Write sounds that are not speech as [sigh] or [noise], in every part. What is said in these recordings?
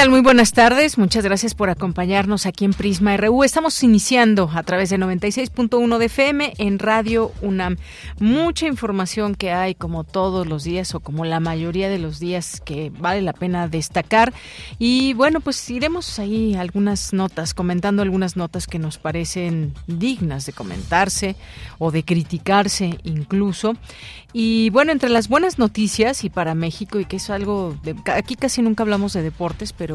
Tal? Muy buenas tardes. Muchas gracias por acompañarnos aquí en Prisma RU. Estamos iniciando a través de 96.1 de FM en Radio UNAM. Mucha información que hay como todos los días o como la mayoría de los días que vale la pena destacar. Y bueno, pues iremos ahí algunas notas, comentando algunas notas que nos parecen dignas de comentarse o de criticarse incluso. Y bueno, entre las buenas noticias y para México, y que es algo, de, aquí casi nunca hablamos de deportes, pero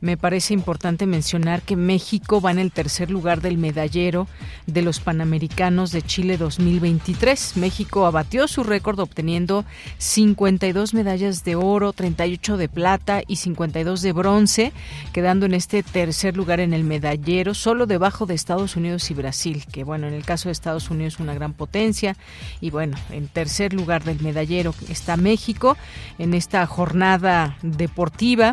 me parece importante mencionar que México va en el tercer lugar del medallero de los Panamericanos de Chile 2023. México abatió su récord obteniendo 52 medallas de oro, 38 de plata y 52 de bronce, quedando en este tercer lugar en el medallero, solo debajo de Estados Unidos y Brasil, que bueno, en el caso de Estados Unidos una gran potencia. Y bueno, en tercer lugar del medallero está México en esta jornada deportiva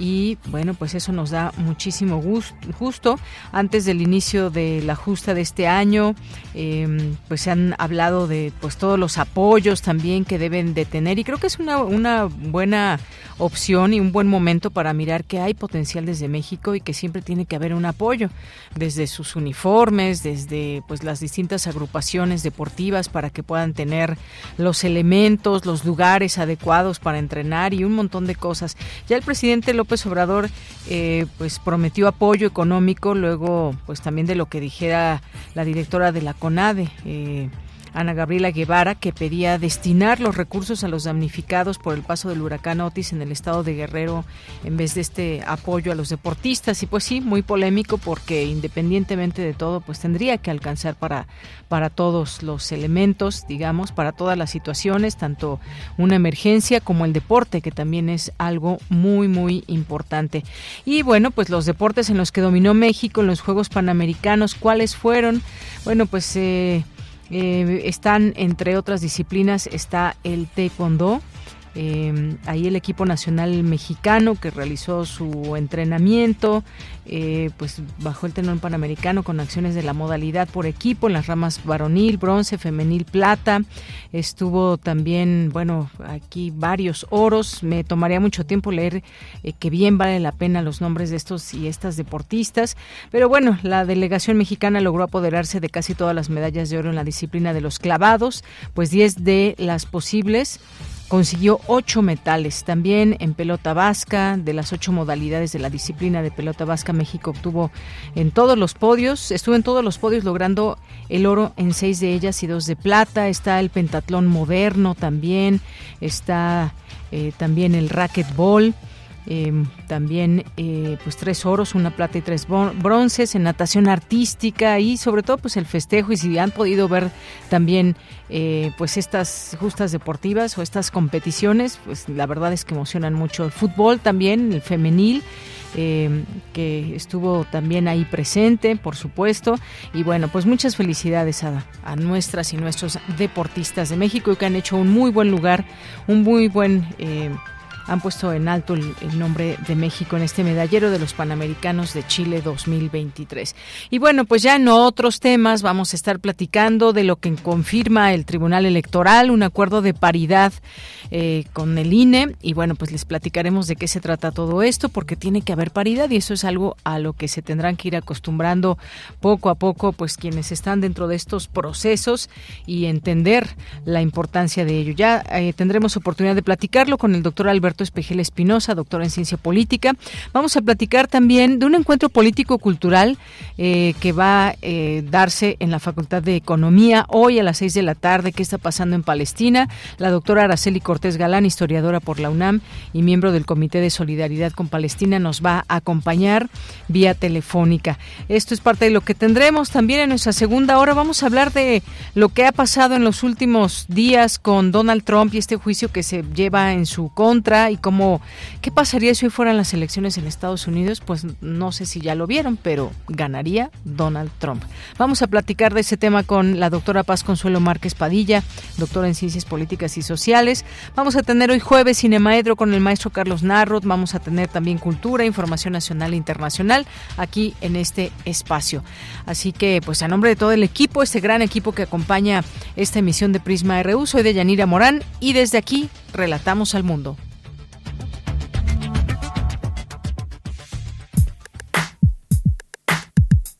y bueno, pues eso nos da muchísimo gusto. Justo antes del inicio de la justa de este año, em, pues se han hablado de pues todos los apoyos también que deben de tener y creo que es una, una buena opción y un buen momento para mirar que hay potencial desde México y que siempre tiene que haber un apoyo desde sus uniformes, desde pues las distintas agrupaciones deportivas para que puedan tener los elementos, los lugares adecuados para entrenar y un montón de cosas. Ya el presidente López Obrador eh, pues prometió apoyo económico luego pues también de lo que dijera la directora de la CONADE. Eh, Ana Gabriela Guevara, que pedía destinar los recursos a los damnificados por el paso del huracán Otis en el estado de Guerrero en vez de este apoyo a los deportistas. Y pues sí, muy polémico porque independientemente de todo, pues tendría que alcanzar para, para todos los elementos, digamos, para todas las situaciones, tanto una emergencia como el deporte, que también es algo muy, muy importante. Y bueno, pues los deportes en los que dominó México en los Juegos Panamericanos, ¿cuáles fueron? Bueno, pues... Eh, eh, están, entre otras disciplinas, está el taekwondo, eh, ahí el equipo nacional mexicano que realizó su entrenamiento, eh, pues bajo el tenor panamericano con acciones de la modalidad por equipo en las ramas varonil, bronce, femenil, plata. Estuvo también, bueno, aquí varios oros. Me tomaría mucho tiempo leer eh, que bien vale la pena los nombres de estos y estas deportistas. Pero bueno, la delegación mexicana logró apoderarse de casi todas las medallas de oro en la disciplina de los clavados, pues 10 de las posibles consiguió ocho metales. También en pelota vasca, de las ocho modalidades de la disciplina de pelota vasca, México obtuvo en todos los podios, estuvo en todos los podios logrando el oro en seis de ellas y dos de plata. Está el pentatlón moderno también, está eh, también el racquetball. Em, también eh, pues tres oros, una plata y tres bronces en natación artística y sobre todo pues el festejo y si han podido ver también eh, pues estas justas deportivas o estas competiciones pues la verdad es que emocionan mucho el fútbol también el femenil em, que estuvo también ahí presente, por supuesto. Y bueno, pues muchas felicidades a, nuestras y nuestros deportistas de México que han hecho un muy buen lugar, un muy buen eh, han puesto en alto el, nombre de México en este medallero de los Panamericanos de Chile 2023. Y bueno, pues ya en otros temas vamos a estar platicando de lo que confirma el Tribunal Electoral, un acuerdo de paridad eh, con el INE. Y bueno, pues les platicaremos de qué se trata todo esto, porque tiene que haber paridad y eso es algo a lo que se tendrán que ir acostumbrando poco a poco, pues quienes están dentro de estos procesos y entender la importancia de ello. Ya eh, tendremos oportunidad de platicarlo con el doctor Alberto Alberto Espejel Espinosa, doctor en ciencia política. Vamos a platicar también de un encuentro político-cultural eh, que va a eh, darse en la Facultad de Economía hoy a las seis de la tarde. ¿Qué está pasando en Palestina? La doctora Araceli Cortés Galán, historiadora por la UNAM y miembro del Comité de Solidaridad con Palestina, nos va a acompañar vía telefónica. Esto es parte de lo que tendremos también en nuestra segunda hora. Vamos a hablar de lo que ha pasado en los últimos días con Donald Trump y este juicio que se lleva en su contra y cómo, ¿qué pasaría si hoy fueran las elecciones en Estados Unidos? Pues no sé si ya lo vieron, pero ganaría Donald Trump. Vamos a platicar de ese tema con la doctora Paz Consuelo Márquez Padilla, doctora en Ciencias Políticas y Sociales. Vamos a tener hoy jueves Cinemaedro con el maestro Carlos Narrot. Vamos a tener también cultura, información nacional e internacional aquí en este espacio. Así que, pues a nombre de todo el equipo, este gran equipo que acompaña esta emisión de Prisma RU, soy de Yanira Morán y desde aquí relatamos al mundo.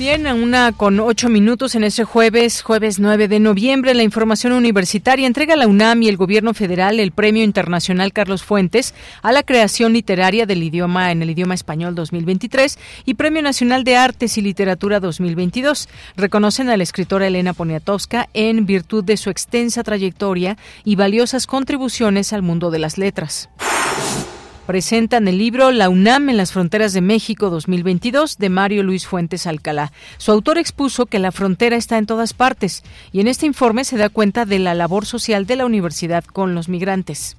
Bien, una con ocho minutos en este jueves, jueves 9 de noviembre, la información universitaria entrega a la UNAM y el gobierno federal el Premio Internacional Carlos Fuentes a la creación literaria del idioma en el idioma español 2023 y Premio Nacional de Artes y Literatura 2022. Reconocen a la escritora Elena Poniatowska en virtud de su extensa trayectoria y valiosas contribuciones al mundo de las letras presentan el libro La UNAM en las fronteras de México 2022 de Mario Luis Fuentes Alcalá. Su autor expuso que la frontera está en todas partes y en este informe se da cuenta de la labor social de la universidad con los migrantes.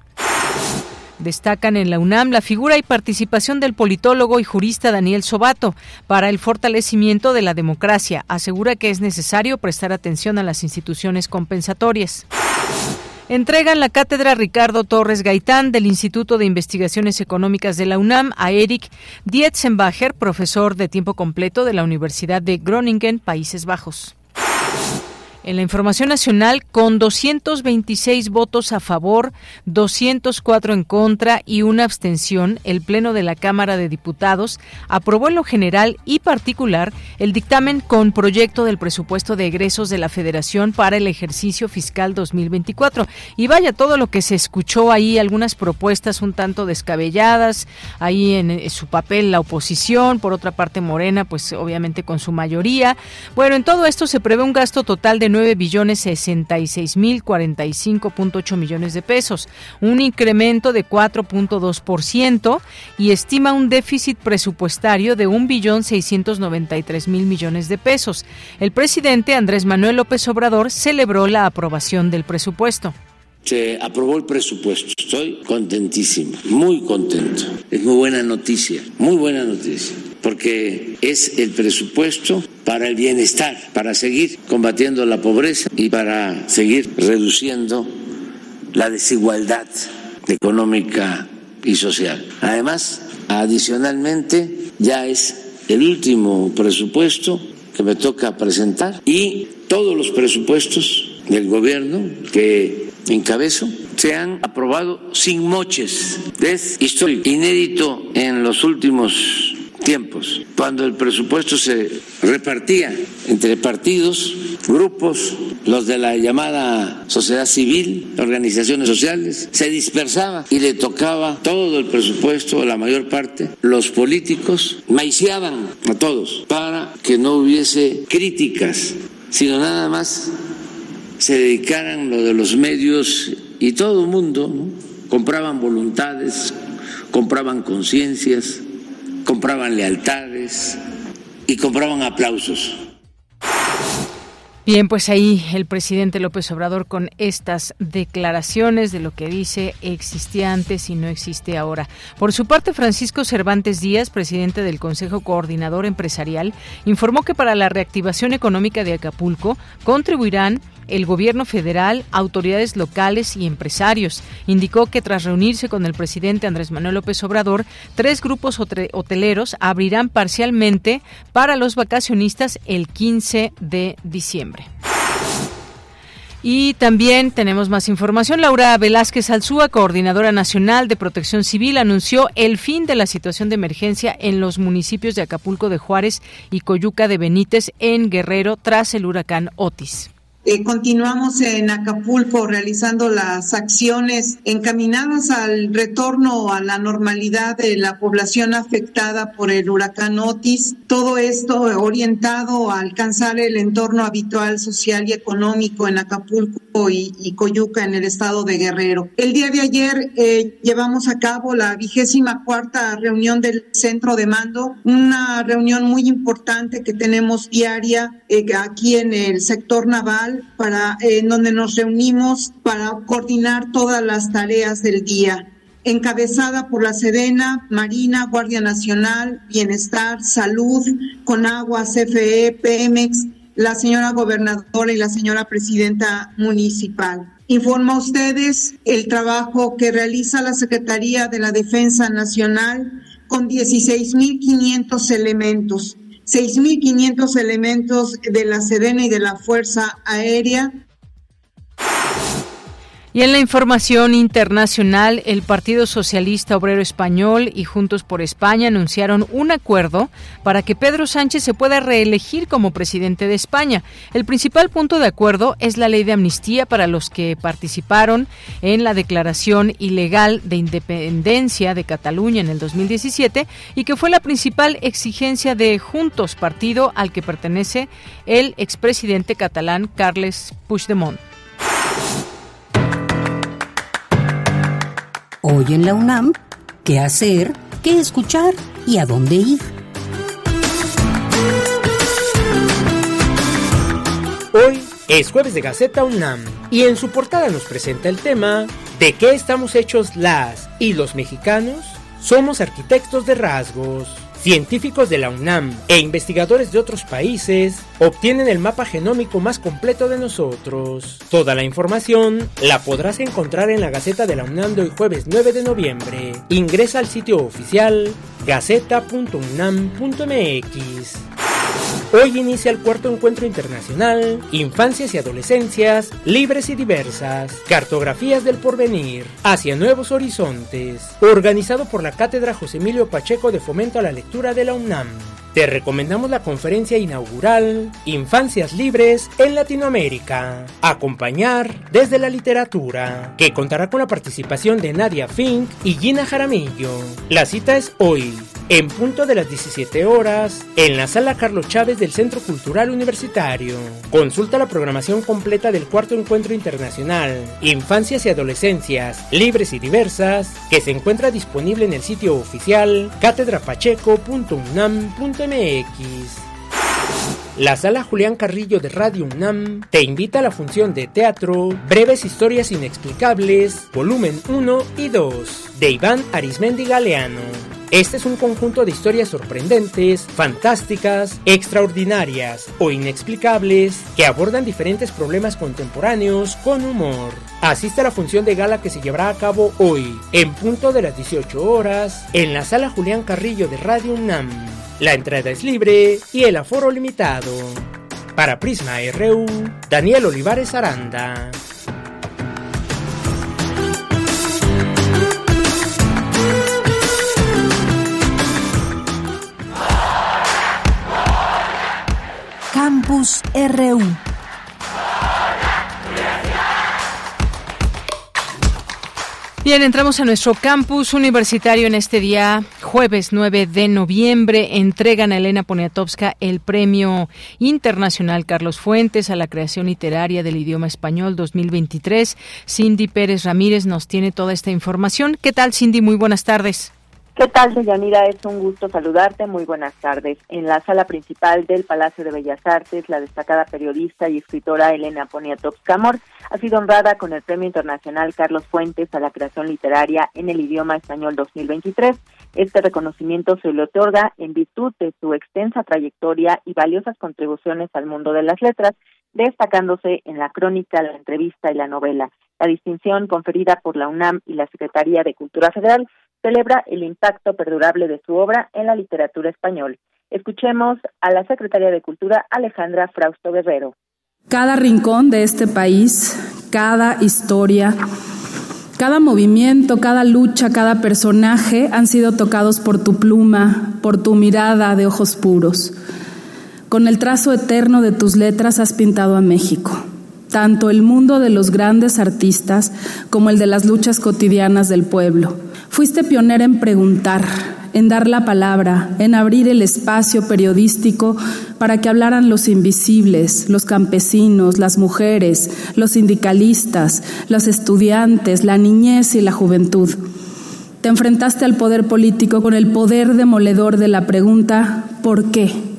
Destacan en la UNAM la figura y participación del politólogo y jurista Daniel Sobato para el fortalecimiento de la democracia. Asegura que es necesario prestar atención a las instituciones compensatorias entregan la cátedra Ricardo Torres Gaitán del Instituto de Investigaciones Económicas de la UNAM a Eric Dietzenbacher, profesor de tiempo completo de la Universidad de Groningen, Países Bajos. En la información nacional, con 226 votos a favor, 204 en contra y una abstención, el Pleno de la Cámara de Diputados aprobó en lo general y particular el dictamen con proyecto del presupuesto de egresos de la Federación para el ejercicio fiscal 2024. Y vaya todo lo que se escuchó ahí, algunas propuestas un tanto descabelladas, ahí en su papel la oposición, por otra parte Morena, pues obviamente con su mayoría. Bueno, en todo esto se prevé un gasto total de 9 billones 66 mil 45.8 millones de pesos, un incremento de 4.2% y estima un déficit presupuestario de un billón 693 mil millones de pesos. El presidente Andrés Manuel López Obrador celebró la aprobación del presupuesto. Se aprobó el presupuesto. Estoy contentísimo, muy contento. Es muy buena noticia, muy buena noticia, porque es el presupuesto para el bienestar, para seguir combatiendo la pobreza y para seguir reduciendo la desigualdad económica y social. Además, adicionalmente, ya es el último presupuesto que me toca presentar y todos los presupuestos del gobierno que encabezo se han aprobado sin moches. Es histórico, inédito en los últimos tiempos, cuando el presupuesto se repartía entre partidos, grupos, los de la llamada sociedad civil, organizaciones sociales, se dispersaba y le tocaba todo el presupuesto, la mayor parte, los políticos maiciaban a todos para que no hubiese críticas, sino nada más se dedicaran lo de los medios y todo el mundo compraban voluntades, compraban conciencias, compraban lealtades y compraban aplausos. Bien, pues ahí el presidente López Obrador con estas declaraciones de lo que dice existía antes y no existe ahora. Por su parte, Francisco Cervantes Díaz, presidente del Consejo Coordinador Empresarial, informó que para la reactivación económica de Acapulco contribuirán el gobierno federal, autoridades locales y empresarios. Indicó que tras reunirse con el presidente Andrés Manuel López Obrador, tres grupos hoteleros abrirán parcialmente para los vacacionistas el 15 de diciembre. Y también tenemos más información. Laura Velázquez Alzúa, coordinadora nacional de protección civil, anunció el fin de la situación de emergencia en los municipios de Acapulco de Juárez y Coyuca de Benítez en Guerrero tras el huracán Otis. Eh, continuamos en Acapulco realizando las acciones encaminadas al retorno a la normalidad de la población afectada por el huracán Otis. Todo esto orientado a alcanzar el entorno habitual social y económico en Acapulco y, Coyuca en el estado de Guerrero. El día de ayer eh, llevamos a cabo la vigésima cuarta reunión del centro de mando, una reunión muy importante que tenemos diaria eh, aquí en el sector naval para en donde nos reunimos para coordinar todas las tareas del día encabezada por la Sedena, Marina, Guardia Nacional, Bienestar, Salud, Conagua, CFE, Pemex, la señora gobernadora y la señora presidenta municipal. Informa a ustedes el trabajo que realiza la Secretaría de la Defensa Nacional con 16.500 elementos 6.500 elementos de la Sedena y de la Fuerza Aérea y en la información internacional, el Partido Socialista Obrero Español y Juntos por España anunciaron un acuerdo para que Pedro Sánchez se pueda reelegir como presidente de España. El principal punto de acuerdo es la ley de amnistía para los que participaron en la declaración ilegal de independencia de Cataluña en el 2017 y que fue la principal exigencia de Juntos, partido al que pertenece el expresidente catalán Carles Puigdemont. Hoy en la UNAM, ¿qué hacer? ¿Qué escuchar? ¿Y a dónde ir? Hoy es jueves de Gaceta UNAM y en su portada nos presenta el tema ¿De qué estamos hechos las y los mexicanos? Somos arquitectos de rasgos. Científicos de la UNAM e investigadores de otros países obtienen el mapa genómico más completo de nosotros. Toda la información la podrás encontrar en la Gaceta de la UNAM de hoy jueves 9 de noviembre. Ingresa al sitio oficial gaceta.unam.mx. Hoy inicia el cuarto encuentro internacional Infancias y Adolescencias Libres y Diversas, Cartografías del Porvenir, hacia Nuevos Horizontes, organizado por la Cátedra José Emilio Pacheco de Fomento a la Lectura de la UNAM. Te recomendamos la conferencia inaugural Infancias Libres en Latinoamérica. Acompañar desde la literatura, que contará con la participación de Nadia Fink y Gina Jaramillo. La cita es hoy, en punto de las 17 horas, en la sala Carlos Chávez del Centro Cultural Universitario. Consulta la programación completa del cuarto encuentro internacional Infancias y Adolescencias Libres y Diversas, que se encuentra disponible en el sitio oficial catedrapacheco.unam.mx. La sala Julián Carrillo de Radio UNAM te invita a la función de teatro Breves Historias Inexplicables, volumen 1 y 2, de Iván Arismendi Galeano. Este es un conjunto de historias sorprendentes, fantásticas, extraordinarias o inexplicables que abordan diferentes problemas contemporáneos con humor. Asiste a la función de gala que se llevará a cabo hoy, en punto de las 18 horas, en la sala Julián Carrillo de Radio UNAM. La entrada es libre y el aforo limitado. Para Prisma RU, Daniel Olivares Aranda. Campus RU. Bien, entramos a nuestro campus universitario en este día, jueves 9 de noviembre. Entregan a Elena Poniatowska el Premio Internacional Carlos Fuentes a la creación literaria del idioma español 2023. Cindy Pérez Ramírez nos tiene toda esta información. ¿Qué tal, Cindy? Muy buenas tardes. ¿Qué tal, Deyanira? Es un gusto saludarte. Muy buenas tardes. En la sala principal del Palacio de Bellas Artes, la destacada periodista y escritora Elena Poniatowska Amor ha sido honrada con el Premio Internacional Carlos Fuentes a la creación literaria en el idioma español 2023. Este reconocimiento se le otorga en virtud de su extensa trayectoria y valiosas contribuciones al mundo de las letras, destacándose en la crónica, la entrevista y la novela. La distinción conferida por la UNAM y la Secretaría de Cultura Federal celebra el impacto perdurable de su obra en la literatura española. Escuchemos a la secretaria de Cultura, Alejandra Frausto Guerrero. Cada rincón de este país, cada historia, cada movimiento, cada lucha, cada personaje han sido tocados por tu pluma, por tu mirada de ojos puros. Con el trazo eterno de tus letras has pintado a México, tanto el mundo de los grandes artistas como el de las luchas cotidianas del pueblo. Fuiste pionera en preguntar, en dar la palabra, en abrir el espacio periodístico para que hablaran los invisibles, los campesinos, las mujeres, los sindicalistas, los estudiantes, la niñez y la juventud. Te enfrentaste al poder político con el poder demoledor de la pregunta ¿por qué?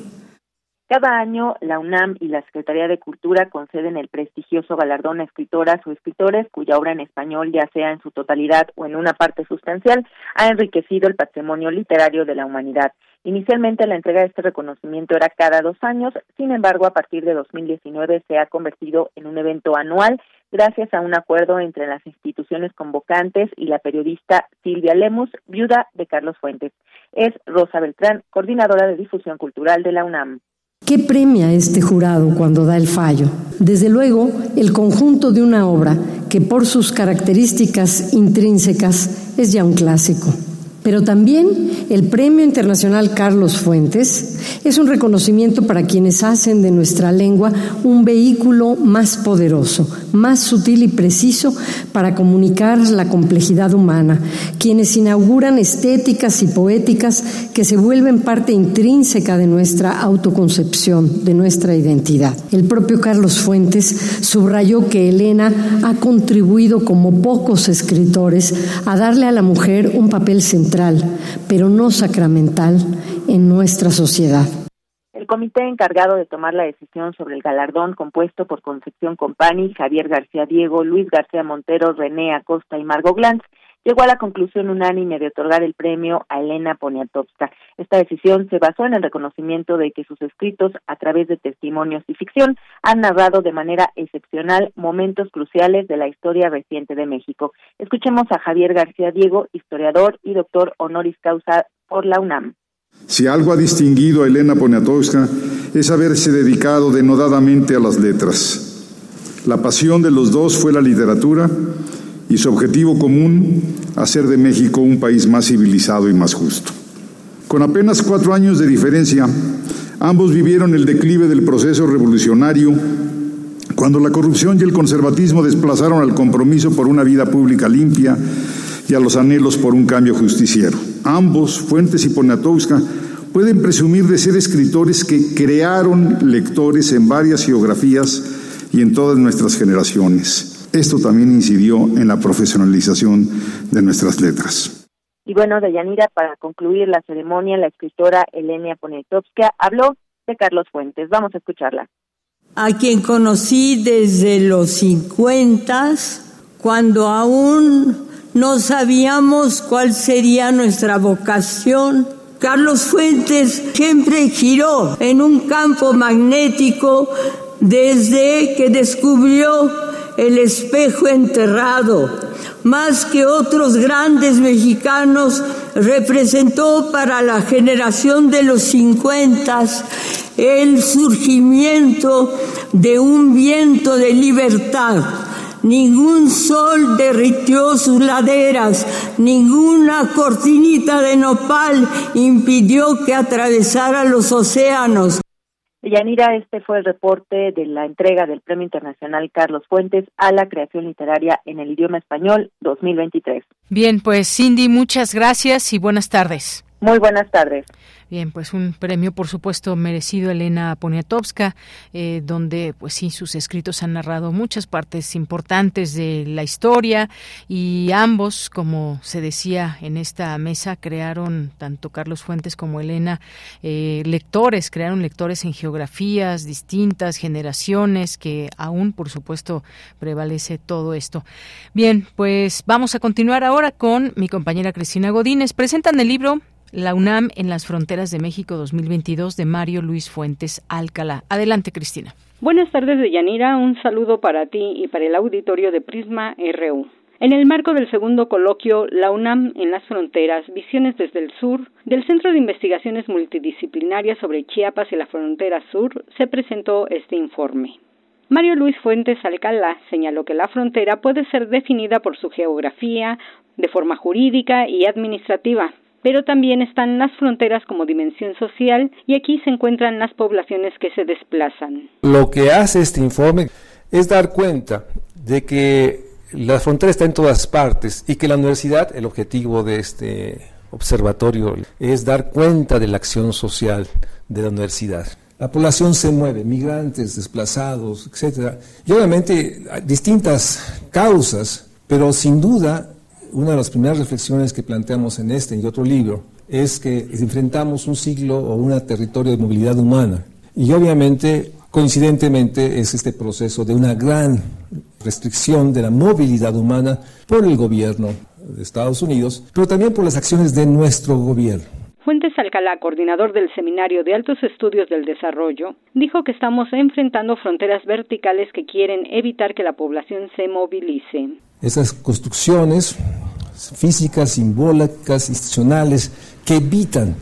Cada año, la UNAM y la Secretaría de Cultura conceden el prestigioso galardón a escritoras o escritores cuya obra en español, ya sea en su totalidad o en una parte sustancial, ha enriquecido el patrimonio literario de la humanidad. Inicialmente la entrega de este reconocimiento era cada dos años, sin embargo, a partir de 2019 se ha convertido en un evento anual gracias a un acuerdo entre las instituciones convocantes y la periodista Silvia Lemus, viuda de Carlos Fuentes. Es Rosa Beltrán, coordinadora de difusión cultural de la UNAM. ¿Qué premia este jurado cuando da el fallo? Desde luego, el conjunto de una obra que por sus características intrínsecas es ya un clásico. Pero también el Premio Internacional Carlos Fuentes es un reconocimiento para quienes hacen de nuestra lengua un vehículo más poderoso, más sutil y preciso para comunicar la complejidad humana, quienes inauguran estéticas y poéticas que se vuelven parte intrínseca de nuestra autoconcepción, de nuestra identidad. El propio Carlos Fuentes subrayó que Elena ha contribuido como pocos escritores a darle a la mujer un papel central pero no sacramental, en nuestra sociedad. El comité encargado de tomar la decisión sobre el galardón, compuesto por Concepción Compani, Javier García Diego, Luis García Montero, René Acosta y Margo Glantz, llegó a la conclusión unánime de otorgar el premio a Elena Poniatowska. Esta decisión se basó en el reconocimiento de que sus escritos, a través de testimonios y ficción, han narrado de manera excepcional momentos cruciales de la historia reciente de México. Escuchemos a Javier García Diego, historiador y doctor honoris causa por la UNAM. Si algo ha distinguido a Elena Poniatowska es haberse dedicado denodadamente a las letras. La pasión de los dos fue la literatura y su objetivo común, hacer de México un país más civilizado y más justo. Con apenas cuatro años de diferencia, ambos vivieron el declive del proceso revolucionario cuando la corrupción y el conservatismo desplazaron al compromiso por una vida pública limpia y a los anhelos por un cambio justiciero. Ambos, Fuentes y Poniatowska, pueden presumir de ser escritores que crearon lectores en varias geografías y en todas nuestras generaciones. Esto también incidió en la profesionalización de nuestras letras. Y bueno, Deyanira, para concluir la ceremonia, la escritora Elenia Poniatowska habló de Carlos Fuentes. Vamos a escucharla. A quien conocí desde los 50, cuando aún no sabíamos cuál sería nuestra vocación. Carlos Fuentes siempre giró en un campo magnético desde que descubrió el espejo enterrado, más que otros grandes mexicanos, representó para la generación de los cincuentas el surgimiento de un viento de libertad. Ningún sol derritió sus laderas, ninguna cortinita de nopal impidió que atravesara los océanos. Yanira, este fue el reporte de la entrega del Premio Internacional Carlos Fuentes a la creación literaria en el idioma español 2023. Bien, pues Cindy, muchas gracias y buenas tardes. Muy buenas tardes. Bien, pues un premio, por supuesto, merecido Elena Poniatowska, eh, donde, pues sí, sus escritos han narrado muchas partes importantes de la historia y ambos, como se decía en esta mesa, crearon, tanto Carlos Fuentes como Elena, eh, lectores, crearon lectores en geografías distintas, generaciones, que aún, por supuesto, prevalece todo esto. Bien, pues vamos a continuar ahora con mi compañera Cristina Godínez. Presentan el libro la UNAM en las fronteras de México 2022 de Mario Luis Fuentes Alcalá. Adelante, Cristina. Buenas tardes, Deyanira. Un saludo para ti y para el auditorio de Prisma RU. En el marco del segundo coloquio La UNAM en las fronteras, Visiones desde el Sur, del Centro de Investigaciones Multidisciplinarias sobre Chiapas y la Frontera Sur, se presentó este informe. Mario Luis Fuentes Alcalá señaló que la frontera puede ser definida por su geografía, de forma jurídica y administrativa, pero también están las fronteras como dimensión social y aquí se encuentran las poblaciones que se desplazan. Lo que hace este informe es dar cuenta de que la frontera está en todas partes y que la universidad, el objetivo de este observatorio es dar cuenta de la acción social de la universidad. La población se mueve, migrantes, desplazados, etcétera, y obviamente distintas causas, pero sin duda una de las primeras reflexiones que planteamos en este y otro libro es que enfrentamos un siglo o un territorio de movilidad humana. Y obviamente, coincidentemente, es este proceso de una gran restricción de la movilidad humana por el gobierno de Estados Unidos, pero también por las acciones de nuestro gobierno. Fuentes Alcalá, coordinador del Seminario de Altos Estudios del Desarrollo, dijo que estamos enfrentando fronteras verticales que quieren evitar que la población se movilice. Esas construcciones físicas, simbólicas, institucionales, que evitan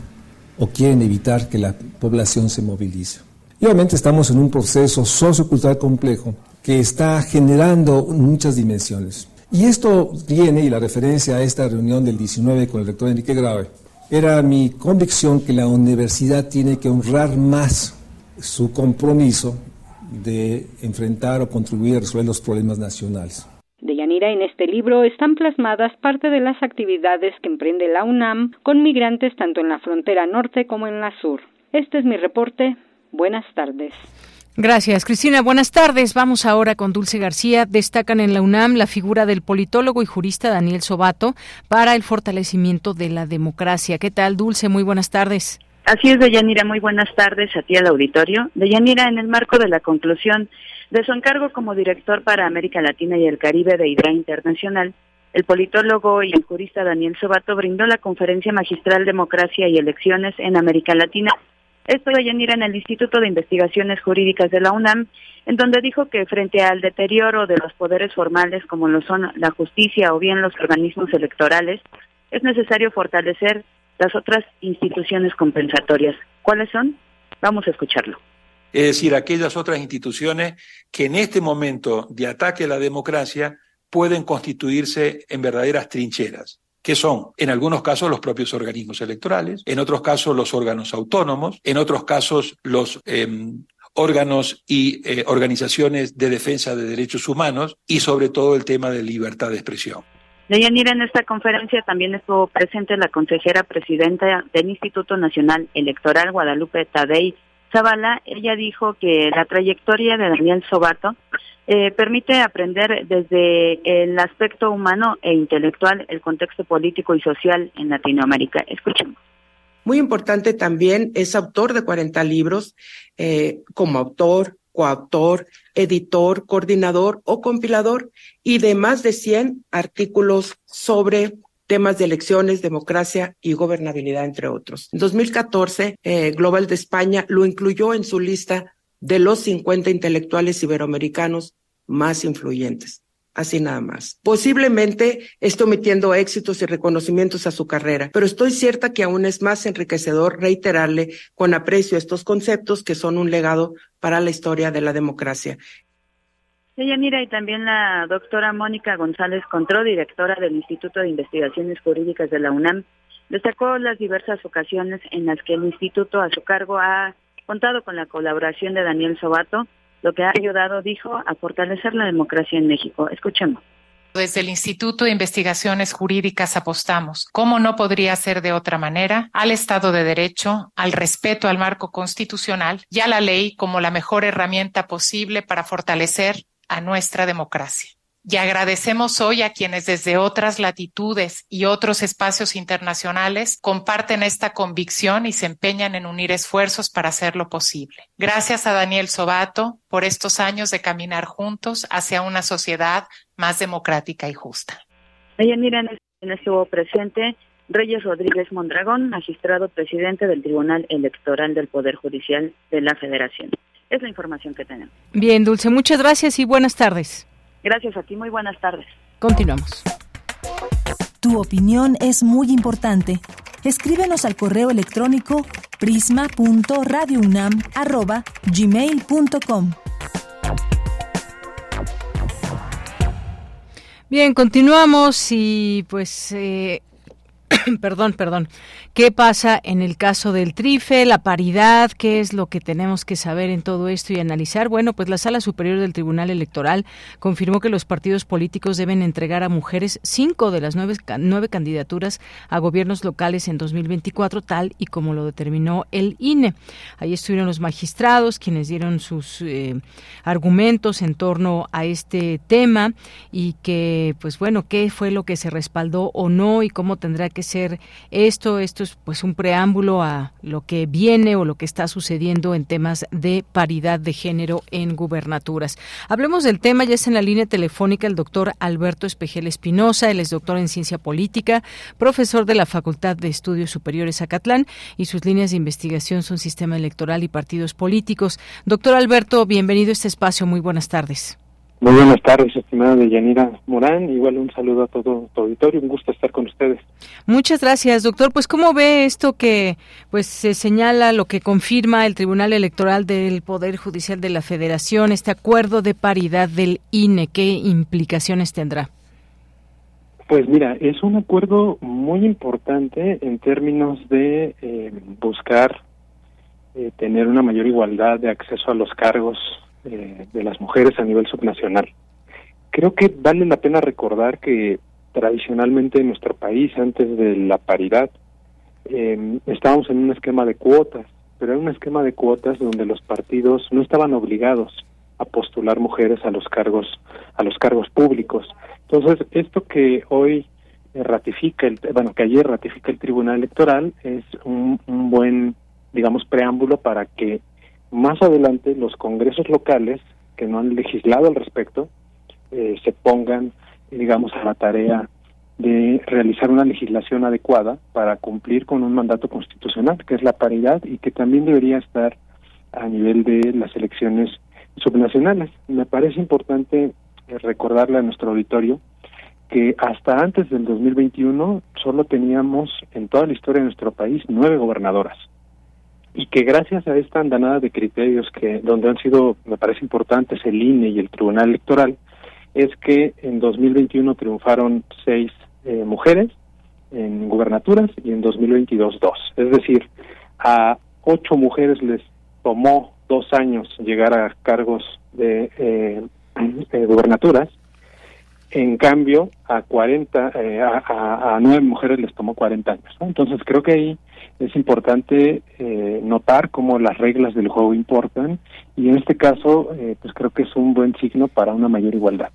o quieren evitar que la población se movilice. Y obviamente estamos en un proceso sociocultural complejo que está generando muchas dimensiones. Y esto viene, y la referencia a esta reunión del 19 con el rector Enrique Grave, era mi convicción que la universidad tiene que honrar más su compromiso de enfrentar o contribuir a resolver los problemas nacionales. De Yanira, en este libro están plasmadas parte de las actividades que emprende la UNAM con migrantes tanto en la frontera norte como en la sur. Este es mi reporte. Buenas tardes. Gracias, Cristina. Buenas tardes. Vamos ahora con Dulce García. Destacan en la UNAM la figura del politólogo y jurista Daniel Sobato para el fortalecimiento de la democracia. ¿Qué tal, Dulce? Muy buenas tardes. Así es, Deyanira. Muy buenas tardes a ti al auditorio. Deyanira, en el marco de la conclusión de su encargo como director para América Latina y el Caribe de IDRA Internacional, el politólogo y el jurista Daniel Sobato brindó la conferencia magistral Democracia y Elecciones en América Latina esto Yanira en el Instituto de Investigaciones Jurídicas de la UNAM, en donde dijo que frente al deterioro de los poderes formales como lo son la justicia o bien los organismos electorales, es necesario fortalecer las otras instituciones compensatorias. ¿Cuáles son? Vamos a escucharlo. Es decir, aquellas otras instituciones que en este momento de ataque a la democracia pueden constituirse en verdaderas trincheras que son en algunos casos los propios organismos electorales, en otros casos los órganos autónomos, en otros casos los em, órganos y eh, organizaciones de defensa de derechos humanos y sobre todo el tema de libertad de expresión. Deyanira, en esta conferencia también estuvo presente la consejera presidenta del Instituto Nacional Electoral, Guadalupe Tadei Zavala. Ella dijo que la trayectoria de Daniel Sobato eh, permite aprender desde el aspecto humano e intelectual el contexto político y social en Latinoamérica. Escuchemos. Muy importante también, es autor de 40 libros eh, como autor, coautor, editor, coordinador o compilador y de más de 100 artículos sobre temas de elecciones, democracia y gobernabilidad, entre otros. En 2014, eh, Global de España lo incluyó en su lista de los 50 intelectuales iberoamericanos más influyentes. Así nada más. Posiblemente esté omitiendo éxitos y reconocimientos a su carrera, pero estoy cierta que aún es más enriquecedor reiterarle con aprecio estos conceptos que son un legado para la historia de la democracia. Ella mira y también la doctora Mónica González Contró, directora del Instituto de Investigaciones Jurídicas de la UNAM, destacó las diversas ocasiones en las que el instituto a su cargo ha contado con la colaboración de Daniel Sobato, lo que ha ayudado, dijo, a fortalecer la democracia en México. Escuchemos. Desde el Instituto de Investigaciones Jurídicas apostamos, como no podría ser de otra manera, al Estado de Derecho, al respeto al marco constitucional y a la ley como la mejor herramienta posible para fortalecer a nuestra democracia y agradecemos hoy a quienes desde otras latitudes y otros espacios internacionales comparten esta convicción y se empeñan en unir esfuerzos para hacerlo posible. Gracias a Daniel Sobato por estos años de caminar juntos hacia una sociedad más democrática y justa. Ella miren, estuvo presente Reyes Rodríguez Mondragón, magistrado presidente del Tribunal Electoral del Poder Judicial de la Federación. Es la información que tenemos. Bien, Dulce, muchas gracias y buenas tardes. Gracias a ti, muy buenas tardes. Continuamos. Tu opinión es muy importante. Escríbenos al correo electrónico prisma.radiounam@gmail.com. Bien, continuamos y pues eh, [clears throat] perdón, perdón. ¿Qué pasa en el caso del TRIFE, la paridad? ¿Qué es lo que tenemos que saber en todo esto y analizar? Bueno, pues la Sala Superior del Tribunal Electoral confirmó que los partidos políticos deben entregar a mujeres cinco de las nueve, nueve candidaturas a gobiernos locales en 2024, tal y como lo determinó el INE. Ahí estuvieron los magistrados quienes dieron sus eh, argumentos en torno a este tema y que, pues bueno, qué fue lo que se respaldó o no y cómo tendrá que ser esto. Esto es pues un preámbulo a lo que viene o lo que está sucediendo en temas de paridad de género en gubernaturas. Hablemos del tema, ya es en la línea telefónica el doctor Alberto Espejel Espinosa, él es doctor en ciencia política, profesor de la Facultad de Estudios Superiores Acatlán y sus líneas de investigación son sistema electoral y partidos políticos. Doctor Alberto, bienvenido a este espacio, muy buenas tardes. Muy buenas tardes, estimada Deyanira Morán. Igual un saludo a todo tu auditorio, un gusto estar con ustedes. Muchas gracias, doctor. Pues cómo ve esto que pues se señala lo que confirma el Tribunal Electoral del Poder Judicial de la Federación, este acuerdo de paridad del INE, ¿qué implicaciones tendrá? Pues mira, es un acuerdo muy importante en términos de eh, buscar eh, tener una mayor igualdad de acceso a los cargos eh, de las mujeres a nivel subnacional. Creo que vale la pena recordar que tradicionalmente en nuestro país, antes de la paridad, eh, estábamos en un esquema de cuotas, pero era un esquema de cuotas donde los partidos no estaban obligados a postular mujeres a los cargos a los cargos públicos. Entonces, esto que hoy eh, ratifica el bueno, que ayer ratifica el Tribunal Electoral es un, un buen digamos preámbulo para que más adelante los congresos locales que no han legislado al respecto eh, se pongan, digamos, a la tarea de realizar una legislación adecuada para cumplir con un mandato constitucional, que es la paridad y que también debería estar a nivel de las elecciones subnacionales. Me parece importante eh, recordarle a nuestro auditorio que hasta antes del 2021 solo teníamos en toda la historia de nuestro país nueve gobernadoras y que gracias a esta andanada de criterios que donde han sido, me parece importantes, el INE y el Tribunal Electoral, es que en 2021 triunfaron seis eh, mujeres en gubernaturas y en 2022 dos. Es decir, a ocho mujeres les tomó dos años llegar a cargos de eh, [clears throat] gubernaturas. En cambio, a 40, eh, a, nueve mujeres les tomó 40 años. Entonces, creo que ahí es importante eh, notar cómo las reglas del juego importan y en este caso eh, pues creo que es un buen signo para una mayor igualdad.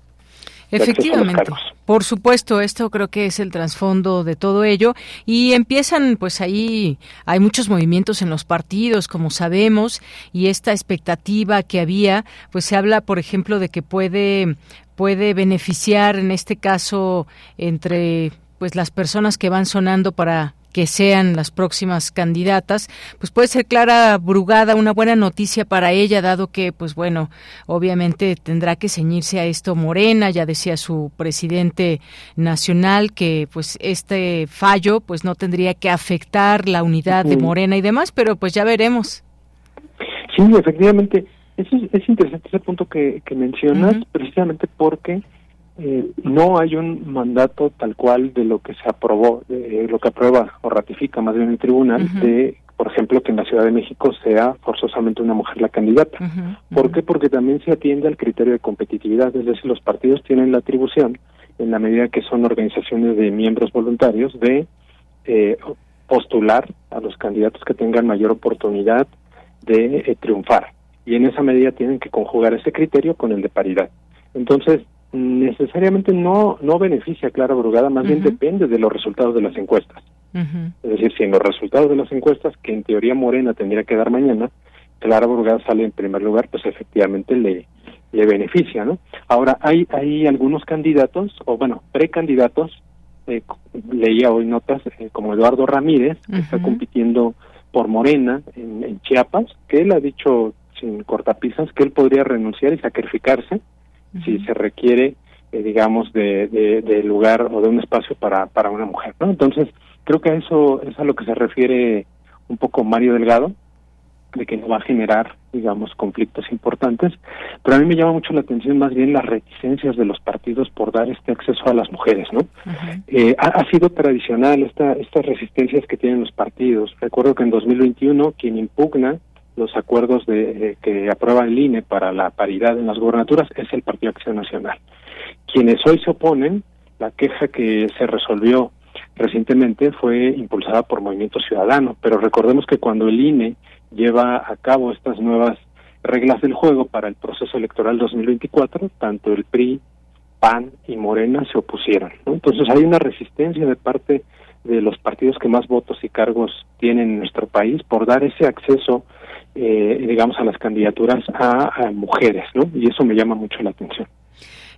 Efectivamente, por supuesto, esto creo que es el trasfondo de todo ello y empiezan pues ahí hay muchos movimientos en los partidos, como sabemos, y esta expectativa que había, pues se habla, por ejemplo, de que puede puede beneficiar en este caso entre pues las personas que van sonando para que sean las próximas candidatas, pues puede ser Clara Brugada una buena noticia para ella, dado que, pues bueno, obviamente tendrá que ceñirse a esto Morena, ya decía su presidente nacional que pues este fallo pues no tendría que afectar la unidad de Morena y demás, pero pues ya veremos. Sí, efectivamente, eso es, interesante ese punto que, que mencionas, precisamente porque eh, no hay un mandato tal cual de lo que se aprobó, de lo que aprueba o ratifica más bien el tribunal, de, por ejemplo, que en la Ciudad de México sea forzosamente una mujer la candidata. ¿Por qué? Porque también se atiende al criterio de competitividad, es decir, los partidos tienen la atribución, en la medida que son organizaciones de miembros voluntarios, de eh, postular a los candidatos que tengan mayor oportunidad de eh, triunfar. Y en esa medida tienen que conjugar ese criterio con el de paridad. Entonces, necesariamente no no beneficia a Clara Brugada, más bien depende de los resultados de las encuestas. Es decir, si en los resultados de las encuestas, que en teoría Morena tendría que dar mañana, Clara Brugada sale en primer lugar, pues efectivamente le, le beneficia, ¿no? Ahora, hay, hay algunos candidatos, o bueno, precandidatos, eh, leía hoy notas eh, como Eduardo Ramírez, que está compitiendo por Morena en, en Chiapas, que él ha dicho sin cortapisas que él podría renunciar y sacrificarse si se requiere, eh, digamos, de, de, lugar o de un espacio para, para una mujer, ¿no? Entonces, creo que a eso es a lo que se refiere un poco Mario Delgado, de que no va a generar, digamos, conflictos importantes, pero a mí me llama mucho la atención más bien las reticencias de los partidos por dar este acceso a las mujeres, ¿no? Eh, ha, sido tradicional esta, estas resistencias que tienen los partidos. Recuerdo que en 2021 quien impugna los acuerdos de, que aprueba el INE para la paridad en las gobernaturas es el Partido Acción Nacional. Quienes hoy se oponen, la queja que se resolvió recientemente fue impulsada por Movimiento Ciudadano, pero recordemos que cuando el INE lleva a cabo estas nuevas reglas del juego para el proceso electoral 2024, tanto el PRI, PAN y Morena se opusieron. Entonces hay una resistencia de parte de los partidos que más votos y cargos tienen en nuestro país por dar ese acceso, eh, digamos, a las candidaturas a, a mujeres, ¿no? Y eso me llama mucho la atención.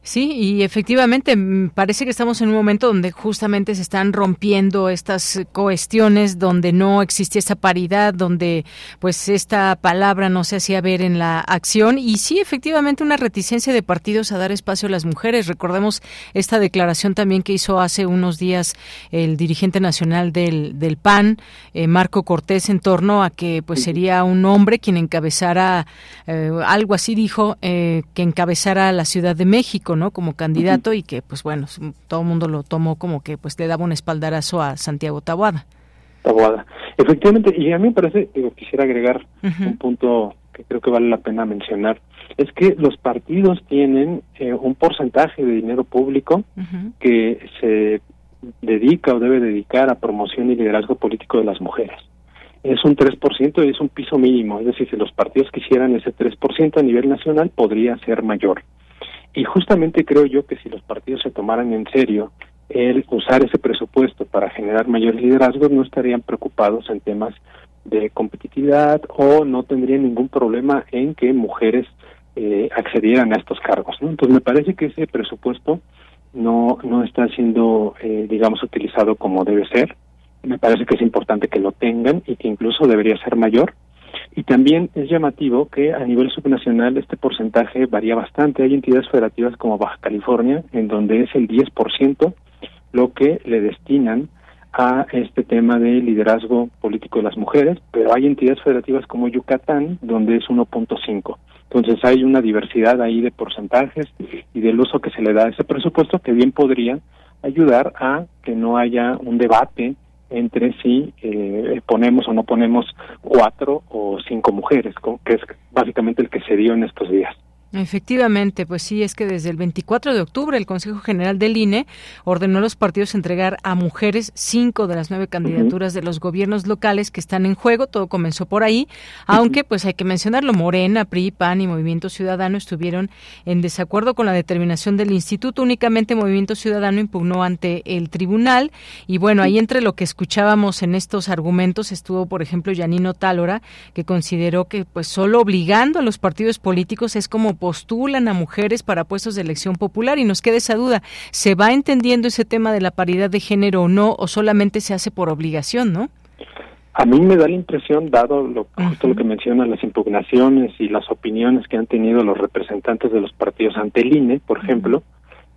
Sí, y efectivamente mm, parece que estamos en un momento donde justamente se están rompiendo estas cuestiones, donde no existe esa paridad, donde pues esta palabra no se hacía ver en la acción. Y sí, efectivamente una reticencia de partidos a dar espacio a las mujeres. Recordemos esta declaración también que hizo hace unos días el dirigente nacional del, del PAN, eh, Marco Cortés, en torno a que pues sería un hombre quien encabezara, eh, algo así dijo, eh, que encabezara la Ciudad de México ¿no? Como candidato y que, pues bueno, todo el mundo lo tomó como que pues le daba un espaldarazo a Santiago Taboada. Taboada. Efectivamente, y a mí me parece, digo, quisiera agregar un punto que creo que vale la pena mencionar, es que los partidos tienen eh, un porcentaje de dinero público que se dedica o debe dedicar a promoción y liderazgo político de las mujeres. Es un 3% y es un piso mínimo, es decir, si los partidos quisieran ese 3% a nivel nacional, podría ser mayor. Y justamente creo yo que si los partidos se tomaran en serio el usar ese presupuesto para generar mayores liderazgos, no estarían preocupados en temas de competitividad o no tendrían ningún problema en que mujeres eh, accedieran a estos cargos. Entonces me parece que ese presupuesto no, no está siendo, eh, digamos, utilizado como debe ser. Me parece que es importante que lo tengan y que incluso debería ser mayor y también es llamativo que a nivel subnacional este porcentaje varía bastante. Hay entidades federativas como Baja California, en donde es el 10% lo que le destinan a este tema de liderazgo político de las mujeres, pero hay entidades federativas como Yucatán, donde es 1.5. Entonces hay una diversidad ahí de porcentajes y del uso que se le da a ese presupuesto que bien podría ayudar a que no haya un debate entre si eh, ponemos o no ponemos cuatro o cinco mujeres, que es básicamente el que se dio en estos días. Efectivamente, pues sí, es que desde el 24 de octubre el Consejo General del INE ordenó a los partidos entregar a mujeres cinco de las nueve candidaturas de los gobiernos locales que están en juego. Todo comenzó por ahí, aunque pues hay que mencionarlo, Morena, PRI, PAN y Movimiento Ciudadano estuvieron en desacuerdo con la determinación del instituto. Únicamente Movimiento Ciudadano impugnó ante el tribunal y bueno, ahí entre lo que escuchábamos en estos argumentos estuvo, por ejemplo, Yanino Tálora, que consideró que pues solo obligando a los partidos políticos es como postulan a mujeres para puestos de elección popular y nos queda esa duda, ¿se va entendiendo ese tema de la paridad de género o no o solamente se hace por obligación, no? A mí me da la impresión, dado lo, justo lo que menciona, las impugnaciones y las opiniones que han tenido los representantes de los partidos ante el INE, por ejemplo,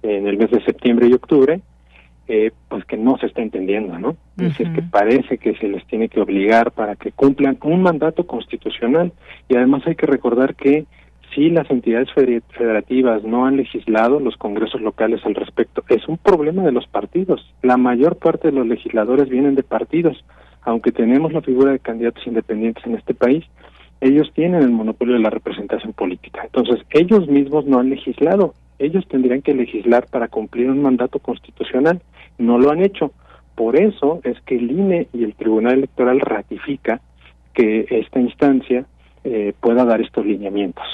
en el mes de septiembre y octubre, eh, pues que no se está entendiendo, ¿no? Es decir, que parece que se les tiene que obligar para que cumplan un mandato constitucional y además hay que recordar que si las entidades federativas no han legislado los congresos locales al respecto. Es un problema de los partidos. La mayor parte de los legisladores vienen de partidos. Aunque tenemos la figura de candidatos independientes en este país, ellos tienen el monopolio de la representación política. Entonces, ellos mismos no han legislado. Ellos tendrían que legislar para cumplir un mandato constitucional. No lo han hecho. Por eso es que el INE y el Tribunal Electoral ratifica que esta instancia eh, pueda dar estos lineamientos.